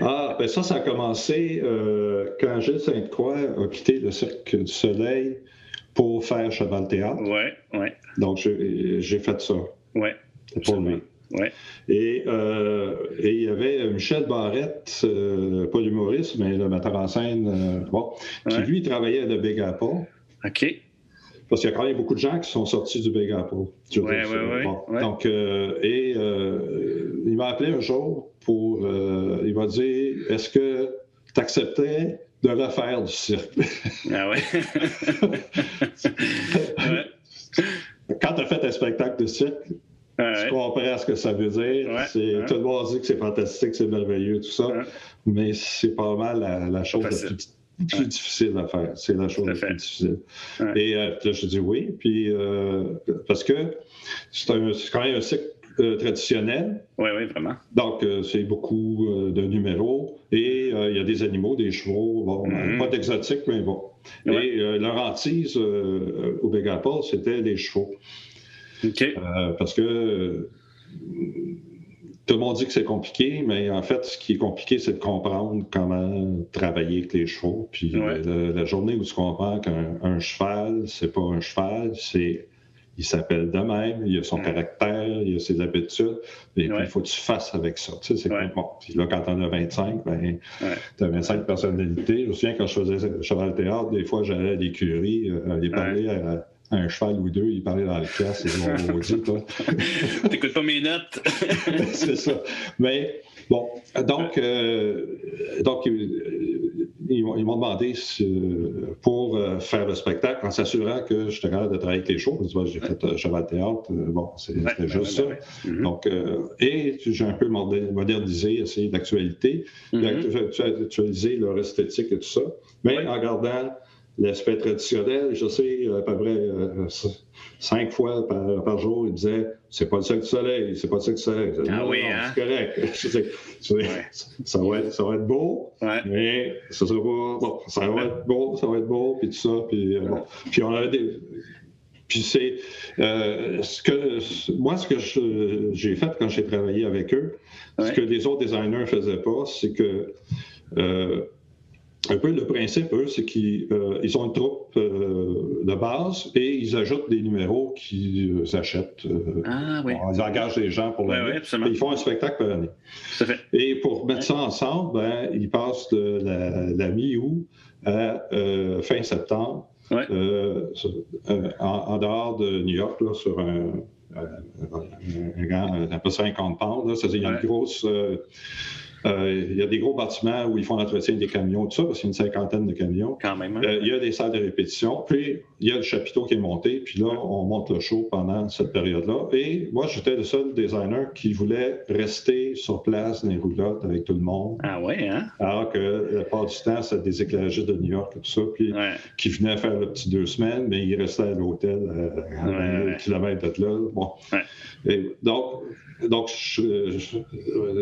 ah, ben ça, ça a commencé euh, quand Gilles Sainte-Croix a quitté le Cirque du Soleil pour faire Cheval Théâtre. Oui, oui. Donc, j'ai fait ça. Oui. Pour lui. Ouais. Et, il y avait Michel Barrette, pas l'humoriste, mais le metteur en scène, bon, qui lui travaillait à The Big Apple. OK. Parce qu'il y a quand même beaucoup de gens qui sont sortis du Big Apple. Oui, oui, oui. Donc, euh, et euh, il m'a appelé un jour pour. Euh, il m'a dit Est-ce que tu acceptais de refaire du cirque Ah ouais. <laughs> Quand tu as fait un spectacle de cirque, tu comprends ce que ça veut dire. Tout le monde dit que c'est fantastique, c'est merveilleux, tout ça. Mais c'est pas mal la, chose la plus plus difficile à faire. C'est la chose la plus difficile. Et euh, là, je dis oui, puis euh, parce que c'est quand même un cycle euh, traditionnel. Oui, oui, vraiment. Donc, c'est beaucoup de numéros et il y a des animaux, des chevaux, bon, mm-hmm. pas d'exotique, mais bon. Et leur hantise au Big Apple, c'était les chevaux. OK. parce que tout le monde dit que c'est compliqué, mais en fait, ce qui est compliqué, c'est de comprendre comment travailler avec les chevaux. Puis la journée où tu comprends qu'un cheval, c'est pas un cheval, c'est il s'appelle de même, il a son caractère, il a ses habitudes, et puis il faut que tu fasses avec ça. Tu sais, c'est bon. Puis là, quand on a 25, ben, tu as 25 personnalités. Je me souviens quand je faisais cheval théâtre, des fois, j'allais à l'écurie, euh, aller parler à, un cheval ou deux, il parlait dans le casque, et mon <laughs> maudit, toi. <laughs> T'écoutes pas mes notes. <laughs> c'est ça. Mais Bon, donc, euh, donc ils, m'ont demandé pour faire le spectacle en s'assurant que je j'étais capable de travailler avec les shows. J'ai fait Cheval Théâtre, bon, c'était juste ça. Mm-hmm. Donc, et j'ai un peu modernisé, essayé d'actualité, mm-hmm. actualiser leur esthétique et tout ça, mais en gardant l'aspect traditionnel, je sais, à peu près cinq fois par, jour, il disait c'est pas le seul du soleil, c'est pas le seul du soleil. ah oui, hein? C'est correct. <laughs> ça, va être, ça va être beau, mais ça sera pas. Bon, ça va être beau, ça va être beau, puis tout ça. Puis, euh, bon. puis on a des. Puis c'est euh, ce que moi ce que j'ai fait quand j'ai travaillé avec eux, ce que les autres designers ne faisaient pas, c'est que euh, un peu le principe, eux, c'est qu'ils euh, ont une troupe euh, de base et ils ajoutent des numéros qu'ils euh, achètent. ah, oui. ils engagent des gens pour l'année. Oui, ils font un spectacle par année. Fait. Et pour mettre ça ensemble, ben, ils passent de la, mi-août à fin septembre en, dehors de New York, là, sur un, un, un, peu 50 pounds. C'est-à-dire qu'il y a une grosse euh, il y a des gros bâtiments où ils font l'entretien des camions, tout ça, parce qu'il y a une cinquantaine de camions. Quand même. Hein? Euh, il y a des salles de répétition. Puis, il y a le chapiteau qui est monté. Puis là, on monte le show pendant cette période-là. Et moi, j'étais le seul designer qui voulait rester sur place dans les roulottes avec tout le monde. Ah ouais, hein? Alors que la part du temps, c'était des éclairagistes de New York et tout ça. Puis, qui venaient faire le petit deux semaines, mais ils restaient à l'hôtel euh, à un kilomètre de là. Bon. Et donc, donc,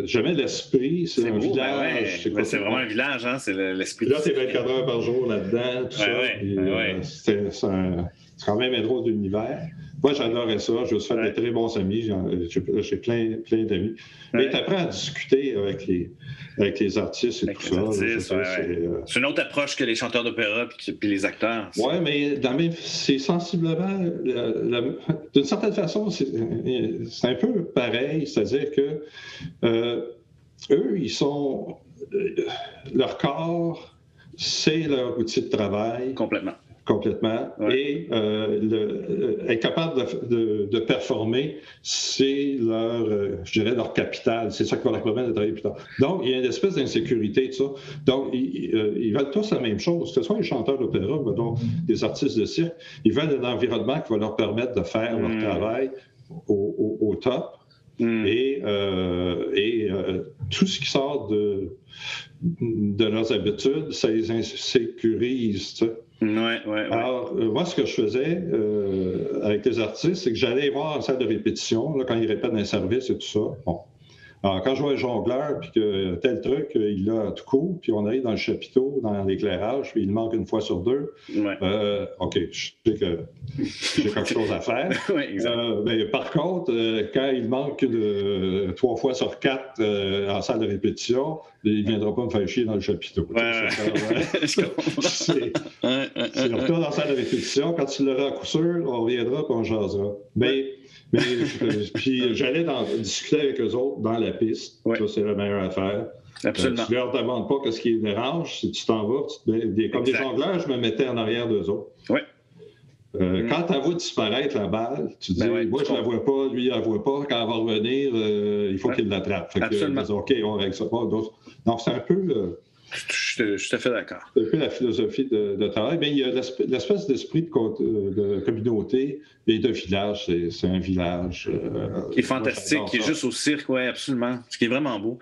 j'avais l'esprit, c'est un ben village. Ben c'est vraiment un village, hein? c'est l'esprit. Là, c'est 24 heures par jour là-dedans, tout ça. Euh, c'est quand même un drôle d'univers. Moi, j'adorais ça. Je me suis fait des très bons amis. J'ai plein, plein d'amis. Mais tu apprends à discuter avec les, avec les artistes et tout ça. Euh, c'est une autre approche que les chanteurs d'opéra puis les acteurs. Oui, mais c'est sensiblement. D'une certaine façon, c'est un peu pareil. C'est-à-dire que euh, eux, ils sont. Euh, leur corps, c'est leur outil de travail. Complètement complètement. Et euh, le, être capable de, de, performer, c'est leur, euh, je dirais, leur capital. C'est ça qui va leur permettre de travailler plus tard. Donc, il y a une espèce d'insécurité, de ça. Donc, ils, euh, ils, veulent tous la même chose. Que ce soit les chanteurs d'opéra, donc des artistes de cirque, ils veulent un environnement qui va leur permettre de faire leur mm. travail au, au, top. Mm. Et, et tout ce qui sort de, de leurs habitudes, ça les insécurise. Tu sais. Ouais, ouais, Alors, euh, moi, ce que je faisais euh, avec les artistes, c'est que j'allais voir en salle de répétition, là, quand ils répètent dans les services et tout ça. Bon. Alors, quand je vois un jongleur, puis que tel truc, euh, il a tout court, puis on arrive dans le chapiteau, dans l'éclairage, puis il manque une fois sur deux, euh, OK, je sais que j'ai quelque <laughs> chose à faire. <laughs> euh, mais par contre, euh, quand il manque de, trois fois sur quatre en salle de répétition, il ne viendra pas me faire chier dans le chapiteau. c'est retourne dans la salle de répétition. Quand tu l'auras à coup sûr, on reviendra et on jasera. Mais mais puis <laughs> j'allais discuter avec eux autres dans la piste. Ça, c'est la meilleure affaire. Absolument. Euh, tu ne leur demandes pas ce qui les dérange. Si tu t'en vas, comme des jongleurs, je me mettais en arrière d'eux autres. Oui. Euh, mm. Quand tu vois disparaître la balle, tu dis, ben moi, je ne la vois pas, lui, il ne la voit pas. Quand elle va revenir, euh, il faut qu'il l'attrape. Absolument. OK, on règle ça pas. Donc, c'est un peu. Je, suis tout à fait d'accord. C'est un peu la philosophie de, travail. Mais il y a l'espèce d'esprit de, communauté et de village. C'est un village. Euh, qui est fantastique, qui est juste au cirque, oui, absolument. Ce qui est vraiment beau.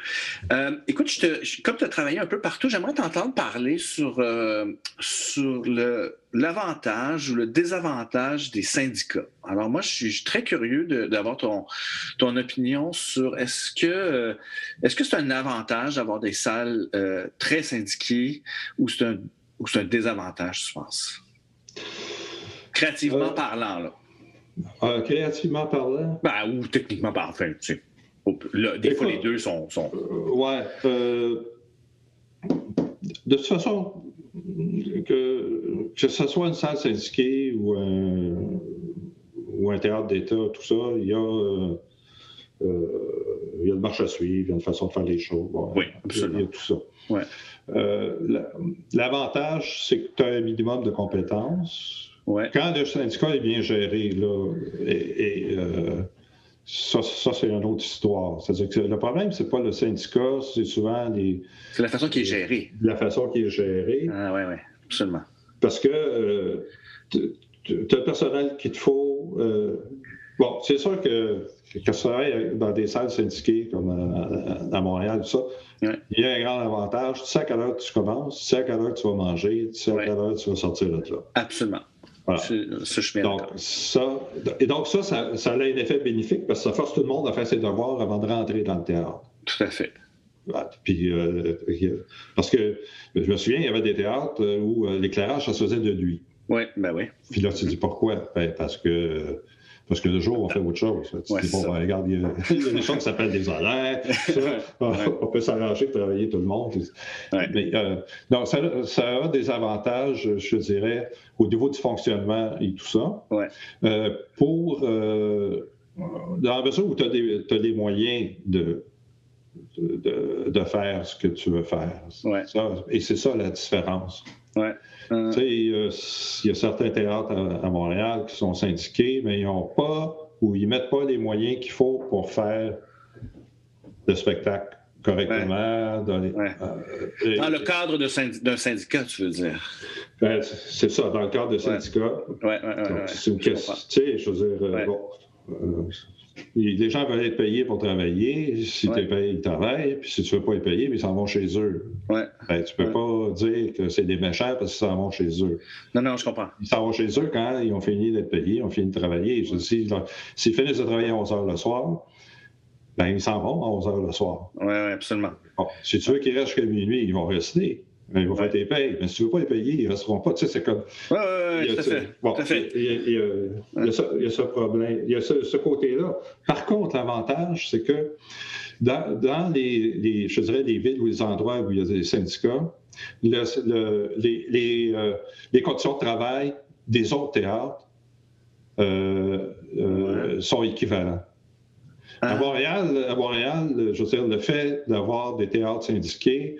Euh, écoute, je te, comme tu as travaillé un peu partout, j'aimerais t'entendre parler sur, euh, sur l'avantage ou le désavantage des syndicats. Alors moi, je suis très curieux d'avoir ton, ton opinion sur est-ce que est-ce que c'est un avantage d'avoir des salles euh, très syndiquées ou c'est un, un désavantage, je pense? Créativement euh, parlant, là. Euh, créativement parlant? Ben, ou techniquement parlant, enfin, tu sais. Là, des fois, les deux sont... sont... ouais. de toute façon, que, que ce soit une salle syndiquée ou un, ou un théâtre d'État, tout ça, il y a, euh, euh, il y a une marche à suivre, il y a une façon de faire les choses. oui, absolument. Il y a tout ça. Ouais. Euh, l'avantage, c'est que tu as un minimum de compétences. Ouais. Quand le syndicat est bien géré, là, et, ça, ça c'est une autre histoire. C'est-à-dire que le problème, c'est pas le syndicat, c'est souvent les. C'est la façon qui est gérée. La façon qui est gérée. Ah, oui, oui, absolument. Parce que tu as le personnel qu'il te faut. Euh, bon, c'est sûr que quand tu travailles dans des salles syndiquées comme à, à Montréal, tout ça, Ouais. il y a un grand avantage. Tu sais à quelle heure tu commences, tu sais à quelle heure tu vas manger, tu sais à Ouais. quelle heure tu vas sortir de là. Absolument. Voilà. Bien Donc, ça, et donc, ça, ça, ça a un effet bénéfique parce que ça force tout le monde à faire ses devoirs avant de rentrer dans le théâtre. Tout à fait. Voilà. Puis, euh, euh, parce que je me souviens, il y avait des théâtres euh, où euh, l'éclairage, ça se faisait de nuit. Oui, ben oui. Puis là, tu dis pourquoi? Ben, parce que. Parce que le jour, on fait autre chose. Tu Ouais, dis, bon, ben, regarde, il y, a, <laughs> il y a des choses qui s'appellent des horaires. <laughs> on, on peut s'arranger pour travailler tout le monde. Ouais. Mais, euh, donc, ça, ça a des avantages, je dirais, au niveau du fonctionnement et tout ça. Ouais. Euh, pour. euh, dans la mesure où tu as, des moyens de, de, de faire ce que tu veux faire. Ouais. Ça, et c'est ça la différence. Ouais. Euh, Tu sais, il y a certains théâtres à, à Montréal qui sont syndiqués, mais ils n'ont pas ou ils mettent pas les moyens qu'il faut pour faire le spectacle correctement. Dans, les- Ouais. euh, dans le cadre d'un syndicat, tu veux dire. ben, c'est ça, dans le cadre de syndicats. Oui, oui, oui. Donc, c'est une question. Tu sais, je veux dire, euh, Ouais. bon. Les gens veulent être payés pour travailler. Si Ouais. tu es payé, ils travaillent. Puis si tu ne veux pas être payé, ils s'en vont chez eux. Ouais. Ben, tu ne peux pas dire que c'est des méchants parce qu'ils s'en vont chez eux. Non, non, je comprends. Ils s'en vont chez eux quand ils ont fini d'être payés, ils ont fini de travailler. S'ils finissent de travailler à 11 heures le soir, ben, ils s'en vont à 11 heures le soir. Oui, oui, absolument. Bon, si tu veux qu'ils restent jusqu'à minuit, ils vont rester. Ils vont faire tes payes. Mais si tu ne veux pas les payer, ils ne resteront pas. Tu sais, c'est comme. Oui, oui, il oui, y a tout à ce- fait. bon, Tout à fait. il y a- il y a- il y a ça- il y a ce problème, il y a ce, ce côté-là. Par contre, l'avantage, c'est que dans, dans les, les- je dirais, les villes ou les endroits où il y a des syndicats, le- le- les, les, euh, les conditions de travail des autres théâtres euh, euh, sont équivalentes. À Ah, Montréal, à Montréal, je veux dire, le fait d'avoir des théâtres syndiqués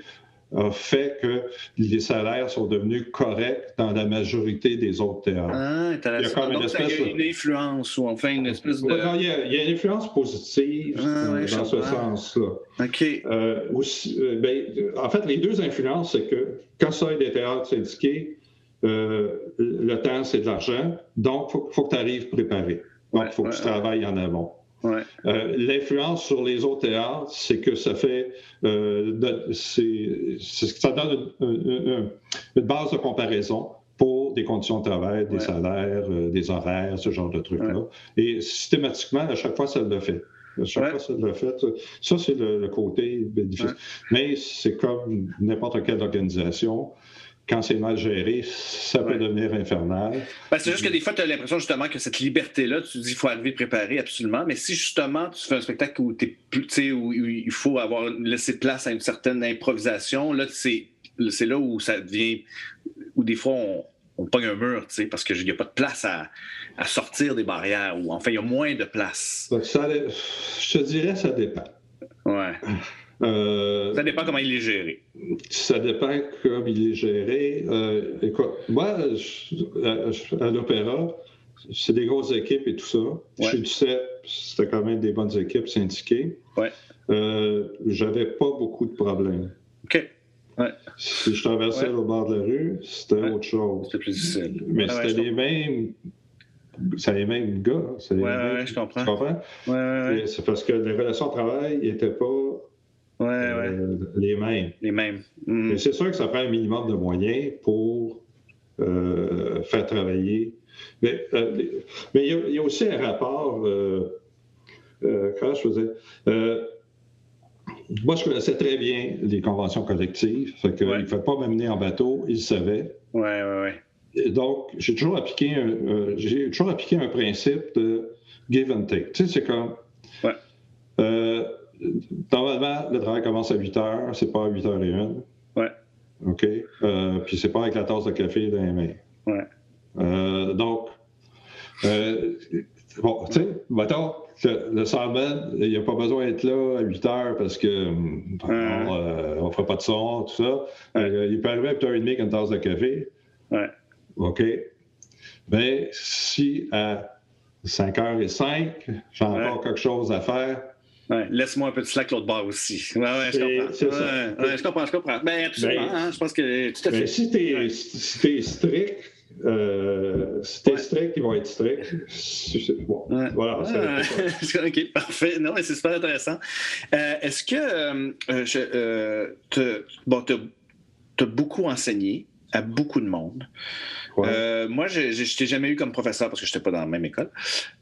a fait que les salaires sont devenus corrects dans la majorité des autres théâtres. ah, Il y a comme une Donc, espèce de- une influence ou enfin une espèce de. Non, il, y a, il y a une influence positive Ah, ouais, dans ce sens-là. OK. Euh, aussi, euh, ben, en fait, les deux influences, c'est que quand ça est des théâtres syndiqués, euh, le temps, c'est de l'argent. Donc, il faut, faut que tu arrives préparé. Donc, il Ouais, faut que tu travailles en amont. Ouais. Euh, L'influence sur les autres théâtres, c'est que ça fait, euh, c'est- ça donne une, une- une- une base de comparaison pour des conditions de travail, des Ouais. salaires, euh, des horaires, ce genre de trucs-là. Ouais. Et systématiquement, à chaque fois, ça le fait. À chaque fois, ça le fait. Ça, c'est le, le côté bénéfice. Ouais. Mais c'est comme n'importe quelle organisation. Quand c'est mal géré, ça peut devenir infernal. Ben, c'est juste que des fois, tu as l'impression justement que cette liberté-là, tu te dis qu'il faut arriver préparé absolument, mais si justement tu fais un spectacle où, plus, où, il faut avoir laissé place à une certaine improvisation, là, c'est c'est là où ça devient, où des fois on, on pogne un mur, tu sais, parce qu'il n'y a pas de place à, à sortir des barrières, ou enfin, il y a moins de place. Donc, ça, je te dirais, ça dépend. Ouais. Euh, Ça dépend comment il est géré. Ça dépend comme il est géré. Euh, écoute, moi, je- à, à l'opéra, c'est des grosses équipes et tout ça. Ouais. Chez Duceppe, c'était quand même des bonnes équipes syndiquées. Ouais. Euh, J'avais pas beaucoup de problèmes. OK. Si je traversais Ouais. au bord de la rue, c'était Ouais. autre chose. C'était plus difficile. Mais ouais, c'était les mêmes. C'est les mêmes gars. les mêmes- je comprends. Tu comprends? C'est parce que les relations de travail n'étaient pas ouais. Ouais, ouais. euh, les mêmes. Les mêmes. Mais c'est sûr que ça prend un minimum de moyens pour euh, faire travailler. Mais euh, mais il y, a- il y a aussi un rapport, euh, comment je faisais? Moi, je connaissais très bien les conventions collectives. Fait que, Ouais. Il ne fallait pas m'amener en bateau, il le savait. Ouais, ouais. Et donc, j'ai toujours appliqué un, j'ai toujours appliqué un principe de give and take. Tu sais, c'est comme. Ouais. Normalement, le travail commence à 8 heures, c'est pas à 8 h et 1. Ouais. OK? Euh, puis c'est pas avec la tasse de café dans les mains. Ouais. Euh, donc, euh, bon, tu sais, mettons, le, le Sandman, il n'a pas besoin d'être là à 8 heures parce que euh, on ne fera pas de son, tout ça. Il peut arriver à 8h30 avec une tasse de café. Ouais. OK? Mais si à 5h05, j'ai encore quelque chose à faire. Ouais, Laisse-moi un peu de slack l'autre bord aussi. Ouais, ouais, je comprends. Ça. Ouais, je comprends, je comprends. Ben, absolument. Ben, hein, je pense que tout à fait. Mais si tu es, si t'es strict, euh, si t'es Ouais. strict, ils vont être stricts. Bon, voilà. Ah, <laughs> ok, parfait. Non, mais c'est super intéressant. Euh, Est-ce que euh, euh, je, euh, te- bon, tu as beaucoup enseigné à beaucoup de monde. Ouais. Euh, moi, je ne t'ai jamais eu comme professeur parce que je n'étais pas dans la même école.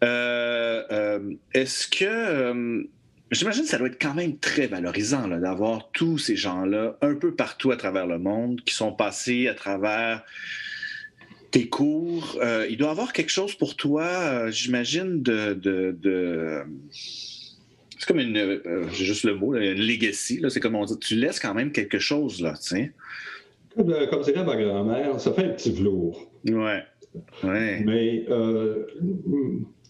Euh, euh, Est-ce que. J'imagine que ça doit être quand même très valorisant d'avoir tous ces gens-là un peu partout à travers le monde qui sont passés à travers tes cours. Euh, il doit y avoir quelque chose pour toi, euh, j'imagine, de. de, de- C'est comme une. euh, J'ai juste le mot, là, une legacy. C'est comme on dit. Tu laisses quand même quelque chose, là, tu sais. Comme, comme dirait ma grand-mère, ça fait un petit velours. Ouais. Ouais. Mais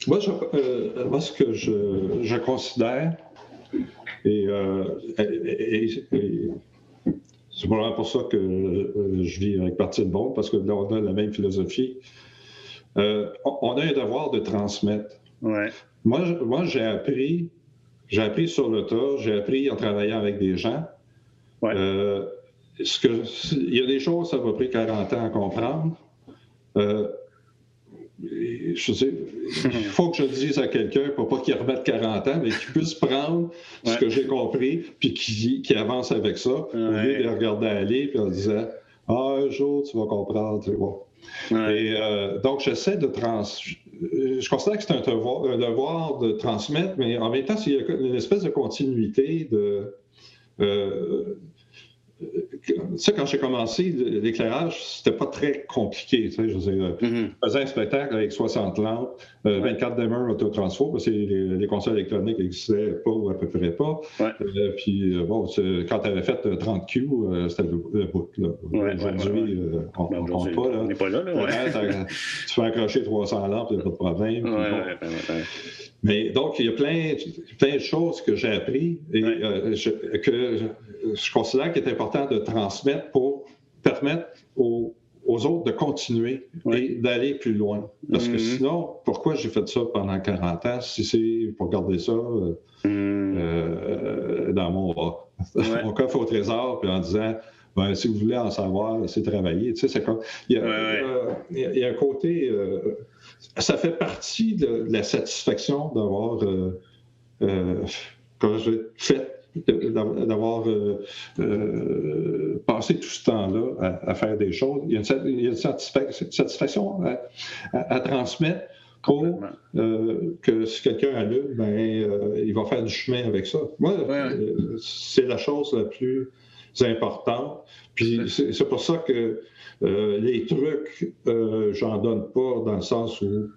moi, je- moi, ce que je, je considère, et, euh, et- c'est probablement pour ça que euh, je vis avec Parti de Bon, parce que là, on a la même philosophie. Euh, on, a un devoir de transmettre. Ouais. Moi, moi j'ai appris, j'ai appris sur le tas, j'ai appris en travaillant avec des gens. Ouais. Euh, ce que, il y a des choses, ça m'a pris 40 ans à comprendre. Euh, je sais, il faut que je le dise à quelqu'un pour pas qu'il remette 40 ans, mais qu'il puisse prendre ce que j'ai compris, puis qu'il avance avec ça, au lieu de le regarder aller, puis en disant Ah, un jour, tu vas comprendre. tu. Ouais. Et euh, donc, j'essaie de trans. euh, Je considère que c'est un devoir, un devoir de transmettre, mais en même temps, il y a une espèce de continuité de. euh, sais, quand j'ai commencé, l'éclairage, c'était pas très compliqué. Tu sais, je faisais un spectacle avec 60 lampes, euh, 24 demeures autotransfo, parce que les, les consoles électroniques n'existaient pas ou à peu près pas. Ouais. Euh, puis, euh, bon, quand tu avais fait euh, 30 Q, euh, c'était le, bout. là. Ouais, Aujourd'hui, ouais, euh, on Ben, ne aujourd'hui, compte pas. Là. On n'est pas là, ça- tu fais accrocher 300 lampes, il n'y a pas de problème. Puis bon. Mais donc, il y a plein, plein de choses que j'ai appris et euh, je- que je, je considère qu'il est important de transmettre pour permettre aux, aux autres de continuer et d'aller plus loin. Parce que Mhm. sinon, pourquoi j'ai fait ça pendant 40 ans si c'est pour garder ça euh, Mhm. euh, dans mon, Ouais. <laughs> mon coffre au trésor puis en disant ben, si vous voulez en savoir, c'est travailler. Tu sais, c'est comme. Il y a, Ouais, ouais. il y a- il y a un côté. euh, ça fait partie de, de la satisfaction d'avoir. Fait. D'avoir euh, euh, passé tout ce temps-là à, à faire des choses. Il y a une, sat- il y a une satisfa- satisfaction à, à- à transmettre pour euh, que si quelqu'un allume, ben, il va faire du chemin avec ça. Moi, Ouais. c'est la chose la plus importante. Puis c'est pour ça que les trucs, j'en donne pas dans le sens où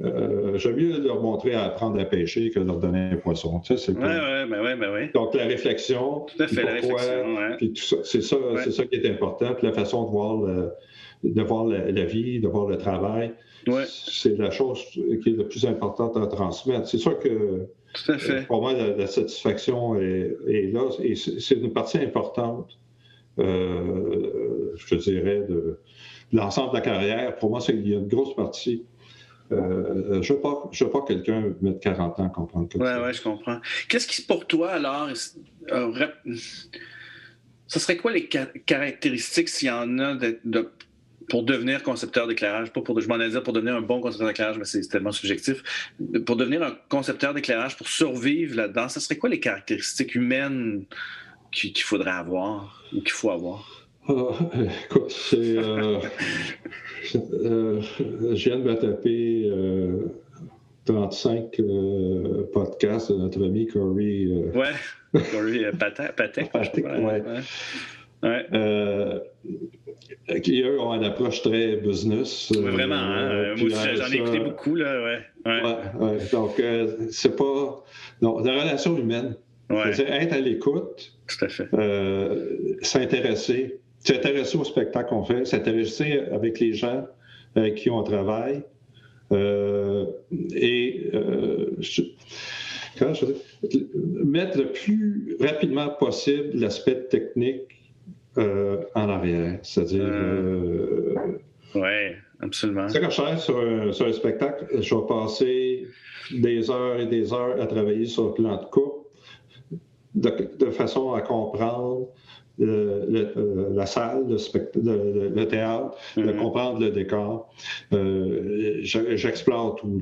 euh, j'aime mieux leur montrer à apprendre à pêcher que leur donner un poisson. Tu sais, c'est Ouais, comme- ouais, ben ouais, ben ouais. Donc la réflexion, Tout à fait, puis la pourquoi, réflexion, ouais. puis tout ça, c'est ça, c'est ça qui est important. Puis la façon de voir, le- de voir la, la vie, de voir le travail, c'est la chose qui est la plus importante à transmettre. C'est sûr que Tout à fait. pour moi, la, la satisfaction est, est là et c'est une partie importante, euh, je te dirais, de, de l'ensemble de la carrière. Pour moi, c'est- il y a une grosse partie. Euh, je ne veux pas, je veux pas quelqu'un mettre 40 ans à comprendre Ouais, ça. ouais, je comprends. Qu'est-ce qui, pour toi, alors, euh, ce serait quoi les ca- caractéristiques, s'il y en a, de, de- pour devenir concepteur d'éclairage? Pas pour, je m'en allais dire pour devenir un bon concepteur d'éclairage, mais c'est tellement subjectif. Pour devenir un concepteur d'éclairage, pour survivre là-dedans, ce serait quoi les caractéristiques humaines qu'il qu'il faudrait avoir ou qu'il faut avoir? Ah, <laughs> écoute, c'est. euh, <laughs> euh, je viens de me taper euh, 35 euh, podcasts de notre ami Corey. euh, Ouais. Corey euh, Patek. Patek, Patek, ouais. ouais. Ouais. euh, qui, eux, ont une approche très business. euh, Ouais, Vraiment, hein? euh, Moi puis, aussi, euh, j'en ai écouté beaucoup, là, ouais. Ouais. Donc, euh, c'est pas. Non, la relation humaine. Ouais, C'est être à l'écoute, tout à fait. euh, s'intéresser, s'intéresser au spectacle qu'on fait, s'intéresser avec les gens avec qui on travaille. euh, et euh, je- je mettre le plus rapidement possible l'aspect technique euh, en arrière. C'est-à-dire, Euh. euh, Ouais. absolument. Sais, quand je sur un, sur un spectacle, je vais passer des heures et des heures à travailler sur le plan de coupe de, de façon à comprendre le- le- euh, la salle, le, le- le théâtre, de Mhm. comprendre le décor. Euh, je- J'explore tout.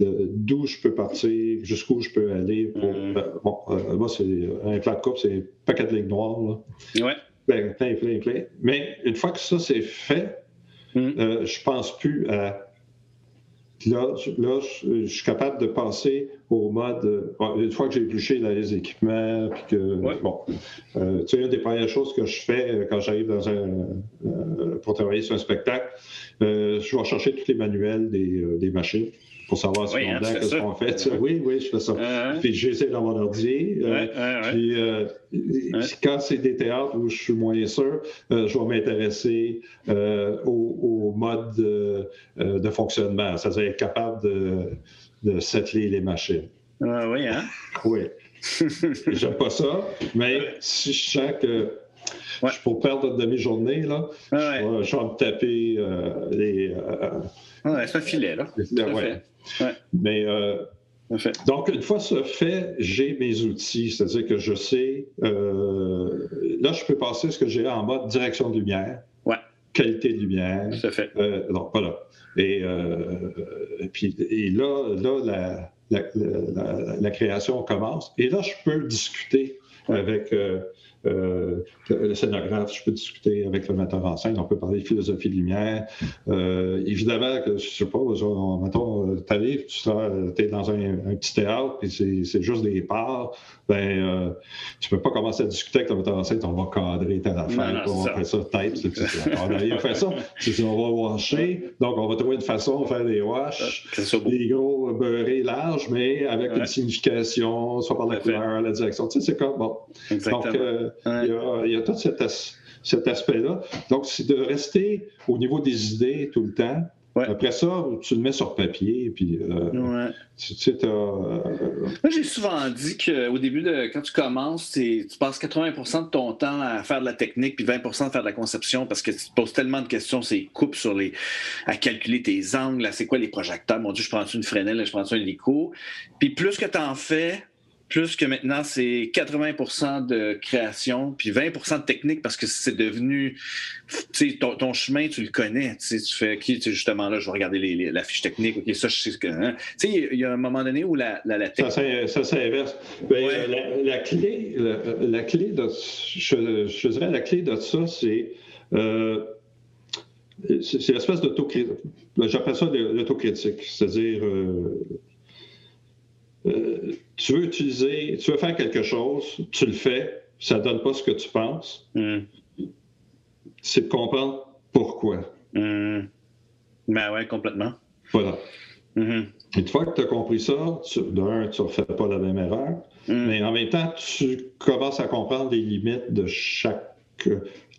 Le- d'où je peux partir, jusqu'où je peux aller. Pour, Mhm. euh, bon, euh, moi, c'est un plan de coupe, c'est un paquet de lignes noires. Là. Ouais. Ben, plein, plein, plein. Mais une fois que ça, c'est fait, euh, je pense plus à. Là, je, là, je- suis capable de passer au mode. euh, une fois que j'ai épluché là, les équipements, puis que. Ouais. Bon. euh, tu sais, une des premières choses que je fais euh, quand j'arrive dans un. euh, pour travailler sur un spectacle, euh, je vais chercher tous les manuels des, des machines pour savoir ce Oui, hein, qu'est-ce qu'on fait. Oui, oui, je fais ça. Puis j'essaie dans mon ordi. ouais, puis, euh, quand c'est des théâtres où je suis moins sûr, euh, je vais m'intéresser euh, au, au mode de, de fonctionnement, c'est-à-dire être capable de, de settler les machines. Ouais, oui, hein? Oui. <laughs> J'aime pas ça, mais si je sens que Ouais. je pour perdre une demi-journée, là, Ouais, je, vais, je vais me taper euh, les. euh, c'est un filet, là. fait. Mais euh, donc, une fois ce fait, j'ai mes outils, c'est-à-dire que je sais, euh, là, je peux passer ce que j'ai en mode direction de lumière, Ouais. qualité de lumière, à fait. donc voilà. Et, euh, et puis, et là, là la, la, la- la création commence. Et là, je peux discuter avec euh, euh, le scénographe, je peux discuter avec le metteur en scène, on peut parler de philosophie de lumière. Euh, évidemment, que, je sais pas, genre, mettons, tu arrives, tu es dans un, un petit théâtre, puis c'est- juste des parts, ben, euh, tu peux pas commencer à discuter avec le metteur en scène, on va cadrer telle affaire, on va faire <laughs> ça c'est- on va rien faire ça. On va washer, donc on va trouver une façon de faire des wash. Que ce soit beau. Des gros beurrés larges, mais avec Ouais. une signification, soit par la fait. couleur, la direction. Tu sais, c'est comme, bon. Exactement. Donc, euh. Il y, a, il y a tout cet, as- cet aspect-là. Donc, c'est de rester au niveau des idées tout le temps. Ouais. Après ça, tu le mets sur papier, puis euh, Ouais. tu tu sais, t'as, euh, Moi, j'ai souvent dit qu'au début, de, quand tu commences, tu passes 80% de ton temps à faire de la technique, puis 20% à faire de la conception, parce que tu te poses tellement de questions, c'est coupes sur les. à calculer tes angles, à c'est quoi les projecteurs. Mon Dieu, je prends une Fresnel, je prends un hélico? Puis plus que tu en fais, plus que maintenant, c'est 80% de création, puis 20% de technique, parce que c'est devenu. Tu sais, ton, ton chemin, tu le connais. Tu sais, tu fais, OK, tu sais, justement, là, je vais regarder les- les- la fiche technique. OK, ça, je sais ce que. hein. Tu sais, il y a un moment donné où la, la, technique. ça s'inverse. Ben, Ouais. euh, la, la clé, la, la clé de, je, je dirais la clé de ça, c'est euh, c'est l'espèce d'autocritique. J'appelle ça de l'autocritique, c'est-à-dire euh, euh, tu veux utiliser, tu veux faire quelque chose, tu le fais, ça donne pas ce que tu penses, Hum, c'est de comprendre pourquoi. hum. Ben ouais, complètement. Voilà. Et Une fois que tu as compris ça, tu, d'un, tu ne refais pas la même erreur, mais en même temps, tu commences à comprendre les limites de chaque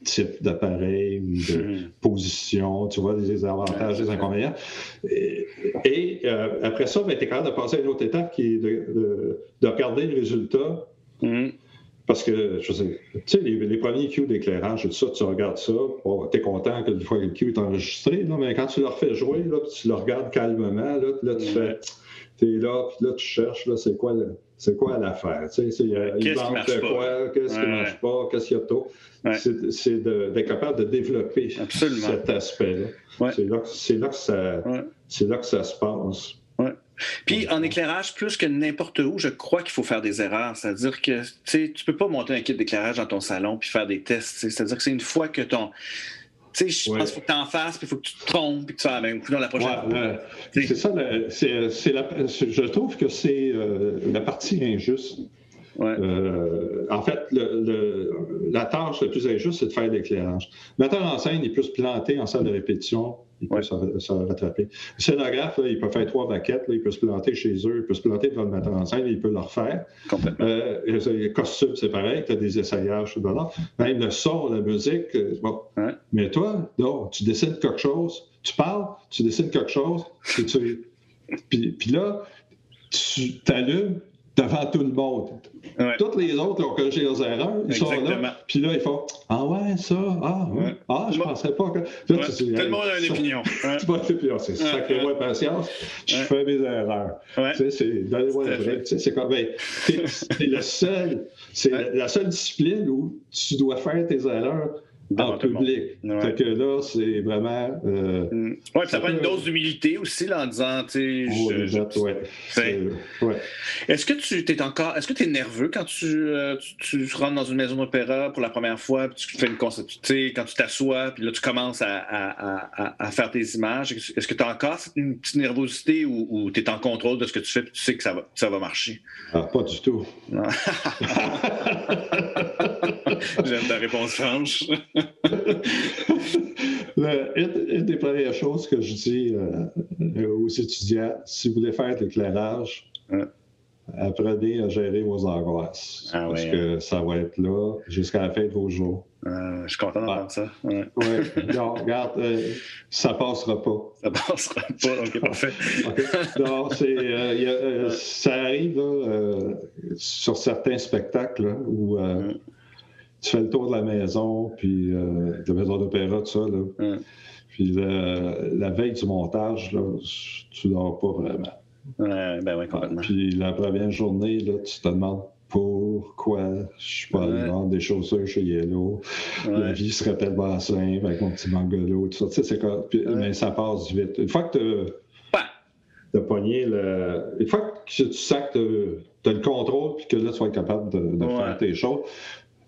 type d'appareil ou de Mhm. position, tu vois, les avantages, les inconvénients. Et, et, euh, après ça, ben, tu es capable de passer à une autre étape qui est de, de- de regarder le résultat. Hum. Parce que, je sais, tu sais, les, les premiers cues d'éclairage et tout ça, tu regardes ça, tu es content que une fois que le cue est enregistré, là, mais quand tu le refais jouer, là, puis tu le regardes calmement, là, là tu Ouais. fais, tu es là, puis là, tu cherches, là, c'est quoi le- c'est quoi l'affaire? Tu sais, euh, il manque de quoi? Qu'est-ce qui ne marche pas? Qu'est-ce qu'il y a de tôt? Ouais. C'est, d'être capable de développer Absolument. cet aspect-là. Ouais. C'est, là, que- c'est, là que ça, Ouais. là que ça se passe. Puis en éclairage, plus que n'importe où, je crois qu'il faut faire des erreurs. C'est-à-dire que tu tu peux pas monter un kit d'éclairage dans ton salon puis faire des tests. C'est-à-dire que c'est une fois que ton. Tu sais, je pense qu'il faut que tu en fasses, puis il faut que tu te trompes, puis que tu fasses, ben, dans la prochaine Ouais, fois. sais. C'est ça, la- c'est, c'est la- je trouve que c'est euh, la partie injuste. Ouais. Euh, en fait, le- le- la tâche la plus injuste, c'est de faire l'éclairage. Le metteur en scène, il peut se planter en salle de répétition, il peut Ouais. se, se rattraper. Le scénographe, là, il peut faire trois baquettes, là, il peut se planter chez eux, il peut se planter devant le metteur en scène, il peut le refaire. Complètement. Euh, les costumes, c'est pareil, tu as des essayages, tout. Même le son, la musique, euh, bon. Ouais. Mais toi, non, tu décides quelque chose, tu parles, tu décides quelque chose, puis, tu- <laughs> puis- puis là, tu t'allumes, devant tout le monde. Ouais. Toutes les autres ont corrigé leurs erreurs. Ils sont Exactement. là. Puis là, ils font Ah ouais, ça, ah, oui. Ouais. ah, je Moi- pensais pas que. Là, tu dis, Tout le monde a une opinion. Tu vas ah, c'est ouais. patience. Je fais mes erreurs. Tu sais, c'est donnez-moi le vrai. Tu sais, c'est comme ben, c'est le seul, c'est la, la seule discipline où tu dois faire tes erreurs en le monde. public. Ouais. Fait que là, c'est vraiment. Euh, Mm. Puis ça prend une dose d'humilité aussi là, en disant, tu sais, oh, je- ouais. Ouais. Est-ce que tu es encore, est-ce que tu es nerveux quand tu, euh, tu, tu rentres dans une maison d'opéra pour la première fois, puis tu fais une conception, tu sais, quand tu t'assois, puis là tu commences à, à- à- à- à faire tes images, est-ce que tu as encore cette- une petite nervosité ou, ou tu es en contrôle de ce que tu fais, puis tu sais que ça va, ça va marcher? Ah, pas du tout. <laughs> J'aime ta réponse franche. Le- une, une des premières choses que je dis euh, euh, aux étudiants, si vous voulez faire de l'éclairage, Ouais. apprenez à gérer vos angoisses. Ah parce ouais, que ça va être là jusqu'à la fin de vos jours. Euh, je suis content d'entendre ça. Ouais. non, regarde, euh, ça passera pas. Ça passera pas. OK, parfait. Non, c'est, euh, ça arrive là, sur certains spectacles là, où Mm. Tu fais le tour de la maison, puis euh, de la maison d'opéra, tout ça. Là. Mm. Puis le- la veille du montage, là, tu dors pas vraiment. Ouais, ben oui, complètement. Puis la première journée, là, tu te demandes pourquoi je suis pas allé vendre des chaussures chez Yellow. La vie se rappelle bassin avec mon petit bungalow, tout ça. Tu sais, c'est? Puis- Ouais. Mais ça passe vite. Une fois que tu de pogner le. Une fois que tu sens que tu as le contrôle puis que là, tu vas être capable de, de Ouais. faire tes choses,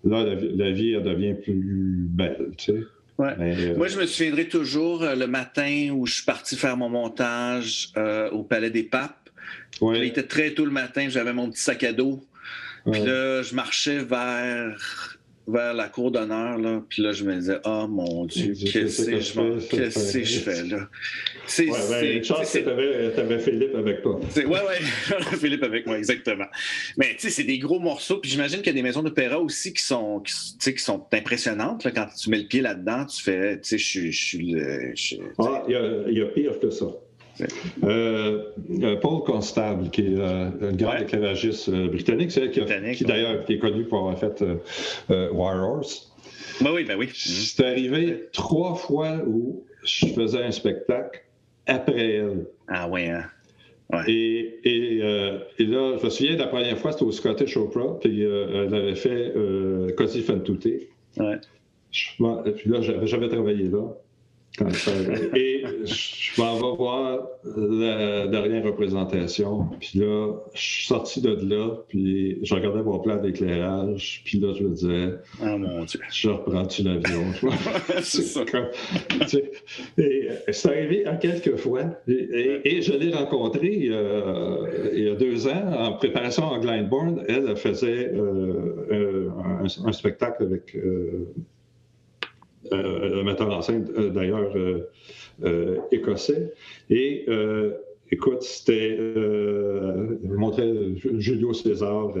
là, la, vie- la vie, elle devient plus belle, tu sais. Ouais. Euh, Moi, je me souviendrai toujours euh, le matin où je suis parti faire mon montage euh, au Palais des Papes. ouais, Il était très tôt le matin, j'avais mon petit sac à dos. Puis là, je marchais vers, vers la cour d'honneur, là. Puis là, je me disais, oh mon Dieu, qu'est-ce que je m'en- fais? qu'est-ce que je fais là? C'est, Ouais, ben, chance que tu avais, Philippe avec toi. Ouais, ouais, <laughs> Philippe avec moi, exactement. Mais tu sais, c'est des gros morceaux. Puis j'imagine qu'il y a des maisons d'opéra aussi qui sont, qui, qui sont impressionnantes. là. Quand tu mets le pied là-dedans, tu fais, tu sais, je suis- je je-. Ah, il y, a, il y a pire que ça. Euh, euh, Paul Constable, qui est euh, un grand Ouais. éclairagiste euh, britannique, c'est qui, qui ouais. d'ailleurs est connu pour avoir fait euh, euh, War Horse. Ben oui, ben oui. C'est arrivé trois fois où je faisais un spectacle après elle. Ah ouais, hein. Et, et, euh, et là, je me souviens, la première fois, c'était au Scottish Opera, puis euh, elle avait fait euh, Così fan tutte. Ouais. Je puis là, j'avais travaillé là. Arrivait. et je m'en vais voir la dernière représentation. Puis là, je suis sorti de là, puis je regardais mon plan d'éclairage. Puis là, je me disais, Ah mon Dieu. je reprends-tu l'avion? <laughs> c'est ça. comme- tu sais, et, euh, c'est arrivé à quelques fois. Et, et- et je l'ai rencontré euh, il y a deux ans en préparation à Glenbourne. Elle, elle faisait euh, euh, un, un spectacle avec euh, euh, le metteur en scène, euh, d'ailleurs, euh, écossais. Et écoute, c'était. Il montrait Julio César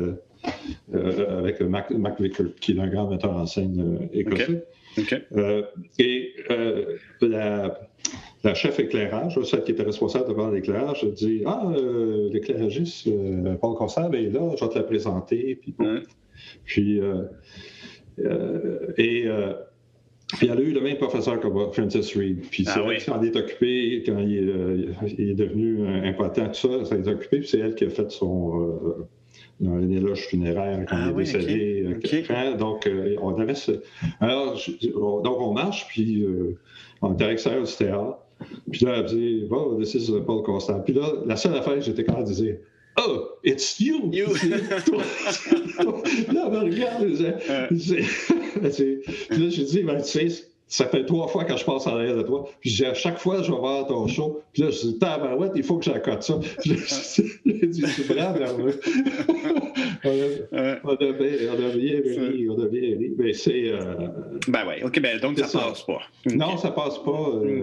avec Mac, Mac Vickers, qui est un grand metteur en scène écossais. Et la, la chef éclairage, celle qui était responsable de faire l'éclairage, a dit Ah, euh, l'éclairagiste, euh, Paul Constable est là, je vais te la présenter. Puis, bon. Puis euh, et puis elle a eu le même professeur que Francis Reed. Puis c'est Ah elle oui. qui s'en est occupée quand il est, euh, il est devenu euh, impotent, tout ça, ça s'en est occupé. Puis c'est elle qui a fait son euh, un éloge funéraire quand Ah il est oui, décédé. donc, euh, on avait ce... Alors, je- on- donc on marche, puis on était à l'extérieur du théâtre. Puis là, elle dit, bon, this is Paul Constant. Puis là, la seule affaire, j'étais capable de dire, oh, it's you! You. Là, me regarde, là, j'ai dit, ben, tu sais, ça fait trois fois que je passe en arrière de toi. Puis j'ai- à chaque fois, je vais voir ton show. Puis là, je dis, tabarouette, il faut que j'accote ça. J'ai dit, c'est nerveux. <laughs> on, Ouais. on. Mais c'est. euh, Ben oui, OK, ben donc ça, ça. passe pas. Non, ça passe pas. euh,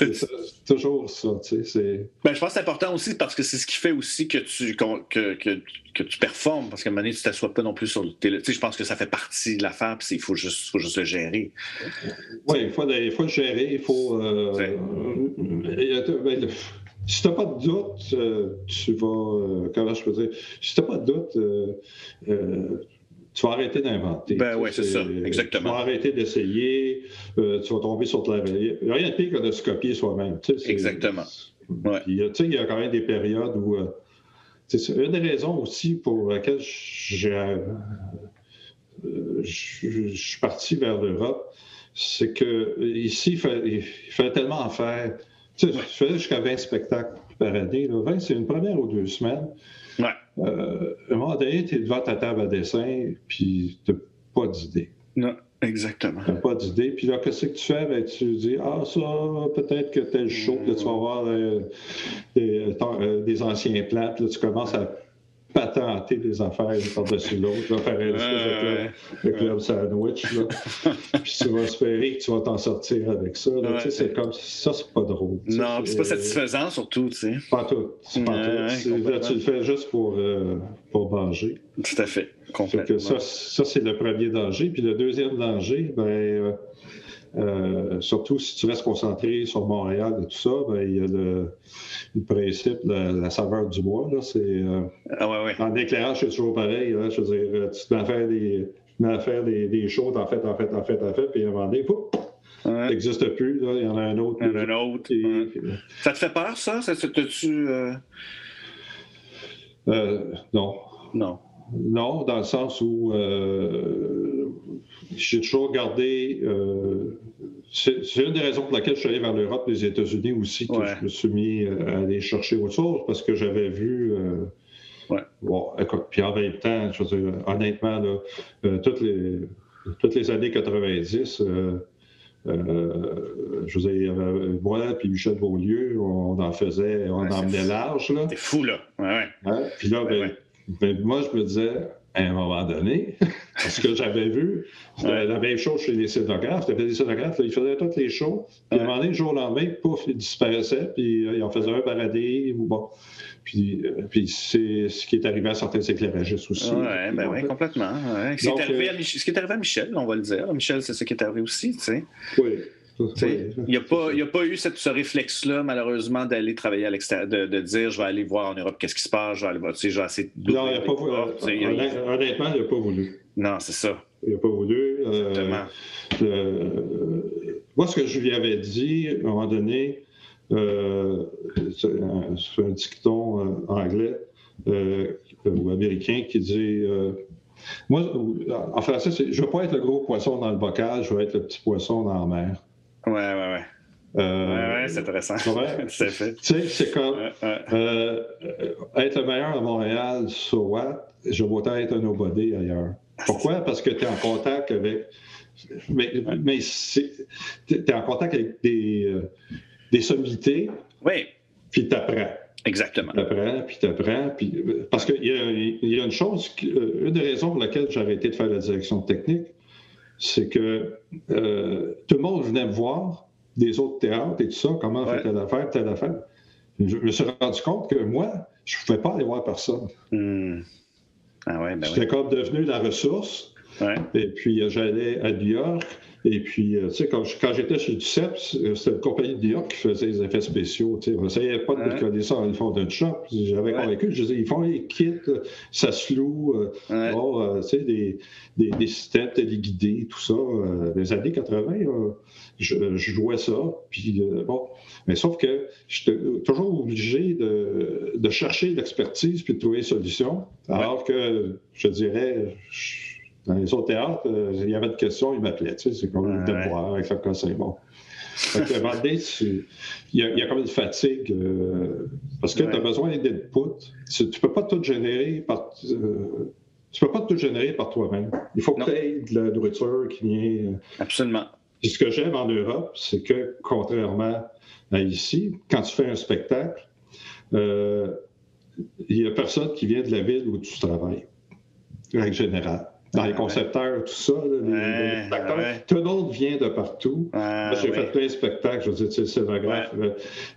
euh, <laughs> c'est toujours ça, tu sais. c'est- Ben, je pense que c'est important aussi parce que c'est ce qui fait aussi que tu, que, que, que tu performes. Parce qu'à un moment donné, tu ne t'assois pas non plus sur le télé. Tu sais, je pense que ça fait partie de l'affaire, puis il faut juste, faut juste le gérer. Oui, il faut, il faut le gérer, il faut. euh, Ouais. Si tu n'as pas de doute, euh, tu vas. Euh, comment je peux dire? Si tu n'as pas de doute, euh, tu vas arrêter d'inventer. Ben oui, c'est ça, exactement. Tu vas arrêter d'essayer, tu vas tomber sur la Il n'y a rien de pire que de se copier soi-même. exactement. Ouais. il y a quand même des périodes où. c'est une des raisons aussi pour laquelle je, suis parti vers l'Europe, c'est que ici, il fallait, il fallait tellement en faire. Tu sais, je faisais jusqu'à 20 spectacles par année. 20, c'est une première ou deux semaines. Ouais. Euh, à un moment donné, tu es devant ta table à dessin, puis tu n'as pas d'idée. Non, exactement. Tu n'as pas d'idée. Puis là, qu'est-ce que tu fais? Ben, tu dis, ah, ça, peut-être que tel show, là, tu vas voir euh, des, euh, des, anciens plans, là, tu commences à patenter des affaires par-dessus l'autre, faire un espèce de club, sandwich. Là. <laughs> Puis tu vas espérer que tu vas t'en sortir avec ça. Là. c'est comme ça, c'est pas drôle. Non, c'est pas satisfaisant surtout, tu sais. Pas tout. Pas tout. Là, tu le fais juste pour, euh, pour manger. Tout à fait. Complètement. ça, ça c'est le premier danger. Puis le deuxième danger, ben. Euh, euh, surtout si tu restes concentré sur Montréal et tout ça, ben, il y a le, principe de la saveur du bois. Là, c'est, euh, ah ouais, ouais. En éclairage, c'est toujours pareil. Là, je veux dire, euh, tu te à faire des, à faire des, des shows, t'en fais, t'en fais, t'en fais, t'en fais, puis à un moment donné, ouais. n'existe plus. Là, il y en a un autre. Il y en a un autre. Ça te fait peur, ça? Ça tu non. Non. Non, dans le sens où j'ai toujours gardé. Euh, c'est une des raisons pour laquelle je suis allé vers l'Europe, les États-Unis aussi, que je me suis mis euh, à aller chercher autre chose, parce que j'avais vu. Euh, ouais. Bon, écoute, puis en même temps, je veux dire, honnêtement, là, toutes, les, toutes les années 90, euh, je veux dire, moi puis Michel Beaulieu, on en faisait, on en menait large. C'était fou, là. Ouais, ouais. Hein? Puis là, ben, ben, moi, je me disais, à un moment donné, <laughs> parce que j'avais vu la même chose chez les scénographes. Les scénographes, ils faisaient toutes les shows. Puis à un moment donné, le jour au lendemain, pouf, ils disparaissaient, puis euh, ils en faisaient un baladé, ou bon. Puis, euh, puis c'est ce qui est arrivé à certains éclairagistes aussi. Oui, ben oui, complètement. Ce, qui est arrivé à euh, ce qui est arrivé à Michel, on va le dire. Michel, c'est ce qui est arrivé aussi, tu sais. Oui. Il n'y a, pas, a pas eu cette, ce réflexe-là, malheureusement, d'aller travailler à l'extérieur, de, dire je vais aller voir en Europe qu'est-ce qui se passe, je vais aller voir, tu sais, je vais essayer de. Non, il n'a pas voulu. Honnêtement, il n'a pas voulu. Non, c'est ça. Il n'a pas voulu. Euh, euh, moi, ce que je lui avais dit, à un moment donné, euh, c'est un, dicton anglais ou américain qui dit. moi, en français, je ne veux pas être le gros poisson dans le bocal, je veux être le petit poisson dans la mer. Ouais, ouais, ouais. Euh, ouais, c'est intéressant. <laughs> c'est fait. Tu sais, c'est comme euh, être le meilleur à Montréal, so what? Je vais autant être un nobody ailleurs. Pourquoi? Parce que tu es en contact avec. Mais, mais tu es en contact avec des, euh, des sommités. Oui. Puis tu apprends. Exactement. Tu apprends, puis tu apprends. Puis, parce qu'il y, y, a une chose, une des raisons pour laquelle j'ai arrêté de faire la direction technique, c'est que euh, tout le monde venait me voir des autres théâtres et tout ça, comment on fait telle affaire, telle affaire. Je me suis rendu compte que moi, je ne pouvais pas aller voir personne. Hmm. Ah ouais, ben J'étais comme devenu la ressource. Et puis, euh, j'allais à New York. Et puis, euh, tu sais, quand, j'étais chez Duceps, c'était une compagnie de New York qui faisait les effets spéciaux. Tu sais, on n'essayait pas de coller ça ils font d'un shop. J'avais convaincu, je disais, ils font les kits, ça se loue. bon, tu sais, des, des, des, systèmes téléguidés, tout ça. les années 80, je, jouais ça. Puis, bon. Mais sauf que j'étais toujours obligé de, de chercher l'expertise puis de trouver des solutions. Alors que, je dirais, dans les autres théâtres, euh, il y avait des questions, ils m'appelaient. Tu sais, c'est comme le devoir avec le conseil. Bon. à un moment donné, il, y a, il y, a comme une fatigue euh, parce que tu as besoin d'input. Tu ne peux pas tout générer par. Euh, tu peux pas tout générer par toi-même. Il faut que tu aies de la nourriture qui vient. Absolument. Ce que j'aime en Europe, c'est que, contrairement à ici, quand tu fais un spectacle, il n'y a personne qui vient de la ville où tu travailles, en général. Dans les concepteurs, tout ça, les, acteurs. Tout le monde vient de partout. Moi, j'ai fait plein de spectacles. Je veux dire, tu sais, le scénographe,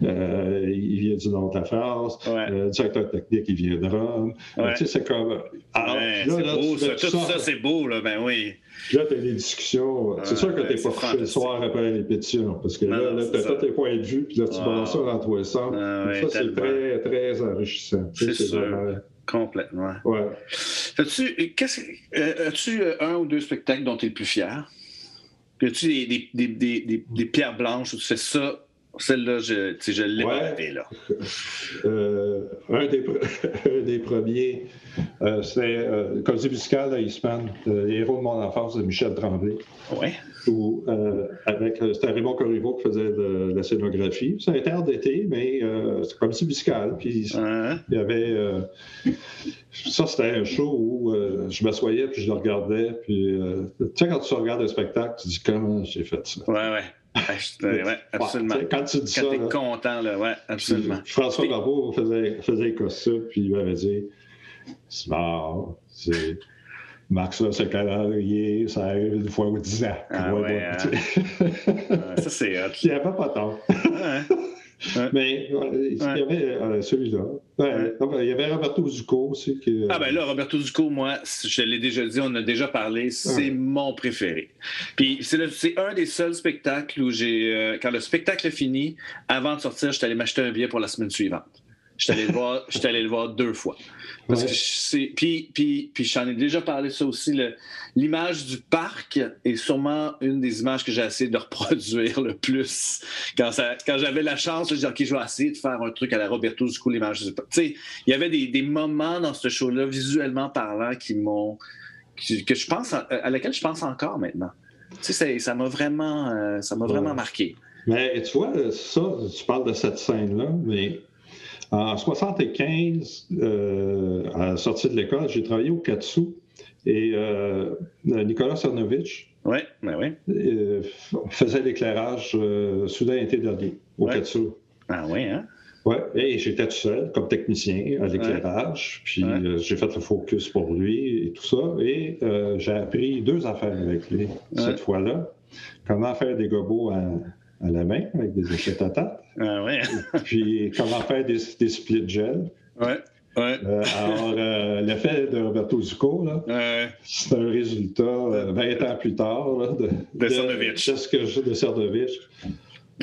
euh, il vient du nord de la France. le directeur technique, il vient de Rome. tu sais, c'est comme. Alors, là, là, beau, ça. Tout ça, c'est beau, là, ben oui. Là, tu as des discussions. C'est sûr que tu n'es pas couché le soir après la répétition, parce que là, là tu as tous tes points de vue, puis là, tu balances ça dans tous les sens. ça, c'est très, très enrichissant. C'est sûr. Complètement. Ouais. As-tu, euh, as-tu euh, un ou deux spectacles dont tu es le plus fier? As-tu des, des, des, des, pierres blanches où tu fais ça celle-là, je, je l'ai ouais. là. <laughs> Euh, un, des, <laughs> un, des, premiers, euh, c'était euh, Comédie musicale à Eastman, le héros de mon enfance de Michel Tremblay. Oui. Où, euh, avec, c'était Raymond Corriveau qui faisait de, la scénographie. C'est un terre d'été, mais c'est comédie musicale. Puis il y avait. ça, c'était un show où je m'assoyais puis je le regardais. Puis, tu sais, quand tu regardes un spectacle, tu dis comment j'ai fait ça? Ouais, ouais. Oui, absolument. quand tu dis quand ça. Quand content, là, ouais, absolument. François Barbeau faisait, faisait ça, puis il m'avait dit c'est mort, c'est. Max, là, ce calendrier, ça arrive une fois ou dix ans. Ah, ouais, hein. ça, c'est <laughs> Il n'y avait pas tort. Mais il y avait euh, celui-là. il y avait Roberto Zucco aussi. Qui, euh, Ah, ben là, Roberto Zucco, moi, je l'ai déjà dit, on a déjà parlé, c'est mon préféré. Puis c'est un des seuls spectacles où j'ai. Euh, quand le spectacle est fini, avant de sortir, je suis allé m'acheter un billet pour la semaine suivante. Je suis allé le voir, allé le voir deux fois. Parce que. Puis, puis, puis j'en ai déjà parlé ça aussi. L'image du parc est sûrement une des images que j'ai essayé de reproduire le plus. Quand, quand j'avais la chance, je disais, OK, je vais essayer de faire un truc à la Roberto, du coup, l'image du parc. Tu sais, il y avait des, des, moments dans ce show-là, visuellement parlant, qui m'ont. que je pense, à, à laquelle je pense encore maintenant. Tu sais, ça m'a vraiment, euh, ça m'a vraiment marqué. Mais tu vois, ça, tu parles de cette scène-là, mais en 75, euh, à la sortie de l'école, j'ai travaillé au Katsu et euh, Nicolas Cernovich ouais, ouais. Euh, faisait l'éclairage euh, soudain été dernier au Katsu. Ah oui, hein? Oui, et j'étais tout seul comme technicien à l'éclairage, puis j'ai fait le focus pour lui et tout ça, et j'ai appris deux affaires avec lui cette fois-là. Comment faire des gobos à, à la main avec des échecs à table. Ah ouais. puis comment faire des, des split gel. Ouais. Ouais. Euh, alors, euh, l'effet de Roberto Zucco, ouais. c'est un résultat 20 euh, ans plus tard là, de, de, de, de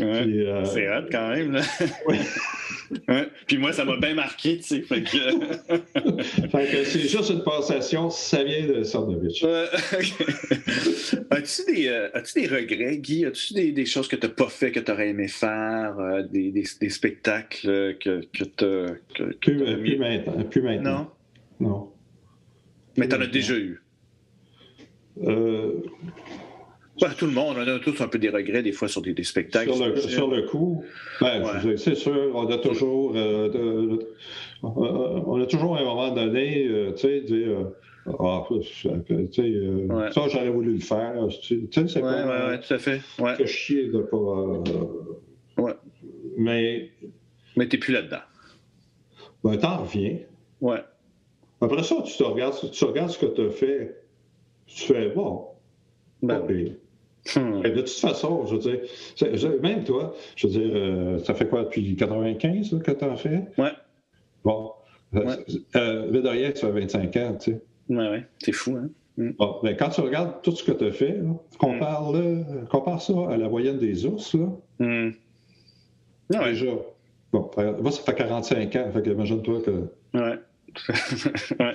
Euh, c'est hot quand même. Là. <laughs> Puis moi, ça m'a bien marqué, tu sais. Fait que, <laughs> c'est juste une passation, ça vient de Sardovitch. as-tu, des, euh, as-tu des regrets, Guy? As-tu des, des choses que tu n'as pas fait, que tu aurais aimé faire? Euh, des, des, des, spectacles que, que tu que, plus, plus, maintenant, plus maintenant. Non? Non. Mais tu en as déjà eu? Euh, tout le monde, on a tous un peu des regrets des fois sur des, spectacles. Sur le, coup, ben, c'est sûr, on a toujours, euh, on a toujours à un moment donné, euh, tu sais, dire, ah, ça j'aurais voulu le faire. Tu sais, c'est ouais, pas. Ouais, tout à fait. Que chier de pas. ouais. Mais. Mais t'es plus là-dedans. Ben, t'en reviens. Ouais. Après ça, tu te regardes, tu regardes ce que tu as fait. Tu fais, bon. Ben, Hmm. De toute façon, je veux dire, même toi, je veux dire, euh, ça fait quoi depuis 95 que tu en fais? Ouais. Bon. Euh, ouais. Euh, de rien, ça fait 25 ans, tu sais. Ouais, ouais. C'est fou, hein? Hmm. Bon, mais quand tu regardes tout ce que tu as fait, là, compare, hmm. compare ça à la moyenne des ours, là. Mm. Ouais. Déjà. Bon, moi, ça fait 45 ans, fait que imagine-toi que. Ouais. Hein?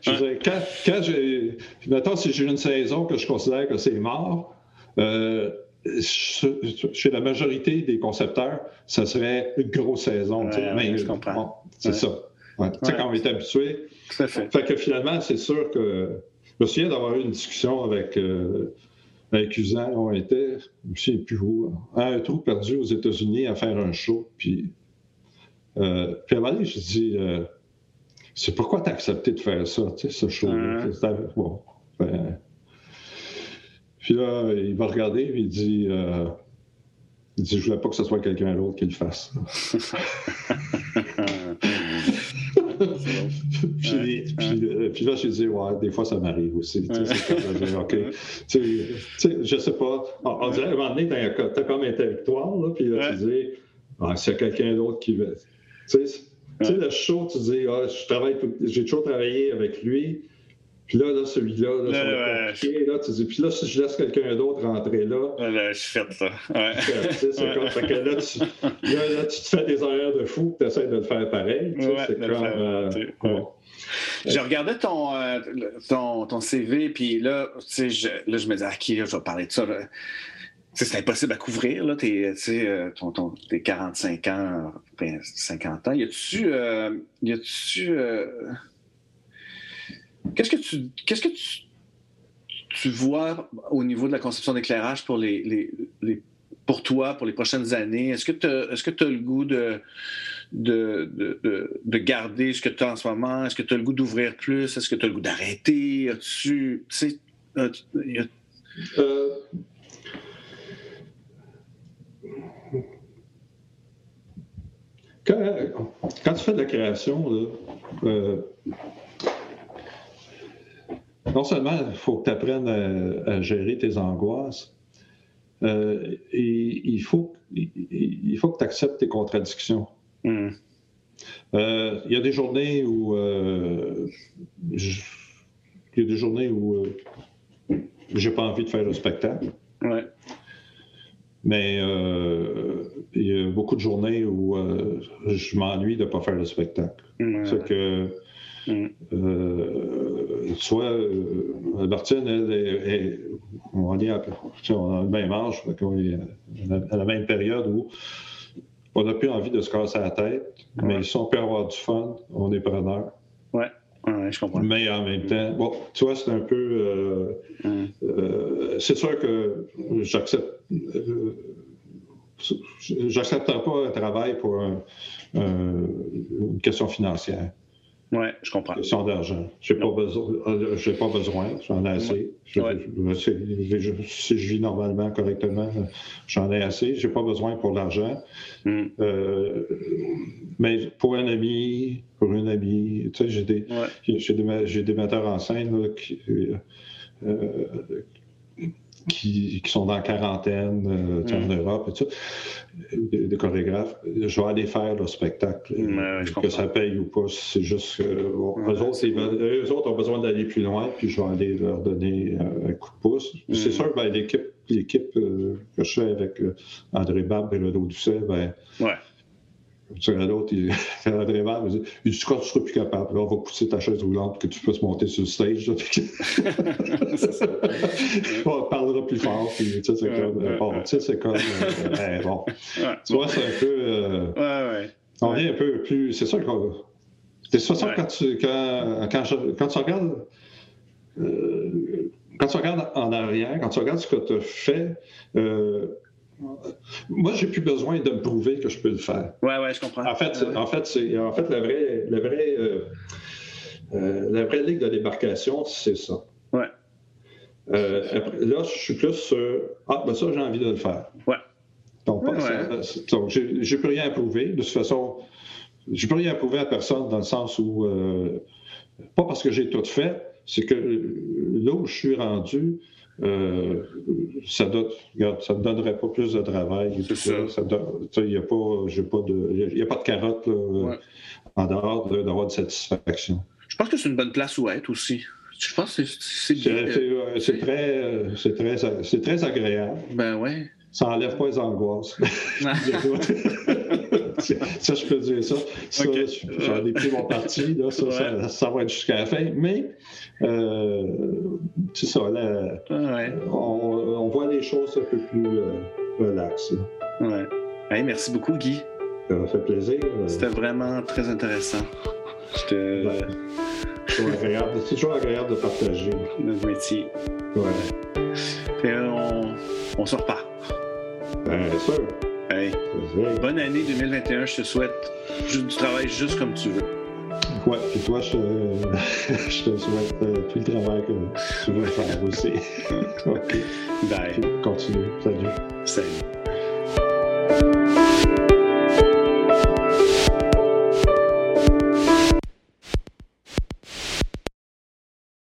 Je veux dire, quand, quand j'ai. Mettons, si j'ai une saison que je considère que c'est mort, euh, chez la majorité des concepteurs, ça serait une grosse saison. mais, je comprends. c'est ça. Tu sais, quand on est habitué. Tout à fait. Fait que finalement, c'est sûr que. Je me souviens d'avoir eu une discussion avec. Euh, avec Usan, on était, je ne sais plus où, à un trou perdu aux États-Unis à faire un show. Puis, euh, puis à un moment donné, je dis, euh, c'est pourquoi tu as accepté de faire ça, tu sais, ce show-là. Bon, ben... Puis là, il va regarder et il dit, euh... il dit Je voulais pas que ce soit quelqu'un d'autre qui le fasse. <laughs> puis, puis, euh, puis, là, j'ai dit, ouais, des fois, ça m'arrive aussi. Tu sais, c'est comme dire, OK. tu sais, je sais pas. On, dirait, à un moment donné, t'as comme intellectuel, là, puis là, tu dis, ah, s'il y a quelqu'un d'autre qui veut. Tu sais, tu sais, le show, tu dis, ah, je travaille j'ai toujours travaillé avec lui. Puis là, là celui-là, là. Là, tu dis, puis là, si je laisse quelqu'un d'autre rentrer là. là je suis fait ça. Ouais. <laughs> C'est comme, fait que là tu, là, tu te fais des horaires de fou, tu essaies de le faire pareil. Tu sais, c'est comme. Euh, bon. Je regardais ton, euh, ton, ton, CV, puis là, tu sais, je, là, je me disais, à qui là, je vais parler de ça? C'est impossible à couvrir, là, tes, euh, ton, ton, tes 45 ans, 50 ans. Y a-tu. Euh, y a-tu. Euh, qu'est-ce que tu. Qu'est-ce que tu, vois au niveau de la conception d'éclairage pour les, les, les, pour toi, pour les prochaines années? Est-ce que tu as, est-ce que tu as le goût de. De, de, de, garder ce que tu as en ce moment? Est-ce que tu as le goût d'ouvrir plus? Est-ce que tu as le goût d'arrêter? As-tu. Quand, tu fais de la création, euh, non seulement il faut que tu apprennes à, gérer tes angoisses, euh, et il faut, il, faut que tu acceptes tes contradictions. Hmm. Euh, il y a des journées où il y a des journées où j'ai pas envie de faire le spectacle. Ouais. Mais euh, il y a beaucoup de journées où euh, je m'ennuie de ne pas faire le spectacle. C'est que, mm. euh, soit Albertine, elle, est, on, est à, on a le même âge, à la même période où on n'a plus envie de se casser la tête, mais si on peut avoir du fun, on est preneur. Ouais. Je comprends. Mais en même temps, bon, tu vois, c'est un peu. Euh, euh, c'est sûr que j'accepte. Euh, j'accepte pas un travail pour une question financière. Oui, je comprends. Question d'argent. Je n'ai pas, besoin, pas besoin, j'en ai assez. si je vis normalement, correctement, j'en ai assez. Je n'ai pas besoin pour l'argent. Mm. Euh, mais pour un ami, pour une amie, tu sais, j'ai des, des, des, metteurs en scène qui, euh, qui, sont dans la quarantaine euh, en mm. Europe et tout, des, chorégraphes, je vais aller faire le spectacle. que ça paye ou pas, c'est juste que eux, autres, ont besoin d'aller plus loin, puis je vais aller leur donner un coup de pouce. C'est mm. sûr que ben, l'équipe, l'équipe euh, que je fais avec euh, André Bab et Renaud Doucet, ben, ouais. Tu à l'autre, il <laughs> fait très mal. Il dit Tu crois que tu seras plus capable. Là, on va pousser ta chaise roulante que tu puisses monter sur le stage. <laughs> <laughs> on parlera plus fort. Puis, tu sais, c'est comme. bon, tu sais, c'est comme. Euh, ben, bon. tu vois, c'est un peu. Euh, ouais, ouais. On est un peu plus. C'est ça qu'on. C'est ça quand tu, quand, quand, quand tu regardes. Euh, quand tu regardes en arrière, quand tu regardes ce que tu as fait, euh, moi, j'ai plus besoin de me prouver que je peux le faire. Oui, oui, je comprends. En fait, en fait, c'est, en fait, la vraie, la vraie, euh, euh, la vraie ligue de débarcation, c'est ça. Ouais. Euh, là, je suis plus sur ah, ben ça, j'ai envie de le faire. Ouais. Donc, donc j'ai, plus rien à prouver. De toute façon, j'ai plus rien à prouver à personne dans le sens où, pas parce que j'ai tout fait, c'est que là où je suis rendu, euh, ça ne ça donnerait pas plus de travail. Il n'y a, pas, de, a pas de carotte en dehors d'avoir de, satisfaction. Je pense que c'est une bonne place où être aussi. Je pense que c'est. C'est très, très, très agréable. Ben ouais. Ça n'enlève pas les angoisses. <laughs> ça, je peux dire ça. ça J'en ai pris mon parti. Là, ça, ça, va être jusqu'à la fin. Mais, c'est ça. Là, on, voit les choses un peu plus euh, relaxes. Ouais. merci beaucoup, Guy. Ça m'a fait plaisir. Euh. C'était vraiment très intéressant. Ben, c'est toujours agréable de partager. <laughs> Notre métier. Ouais. Et on, on se reparle. Bien sûr. Bonne année 2021, je te souhaite du travail juste comme tu veux. Ouais, puis toi, je, te <laughs> souhaite euh, tout le travail que tu veux faire aussi. <laughs> OK. Bye. Continue. Salut. Salut.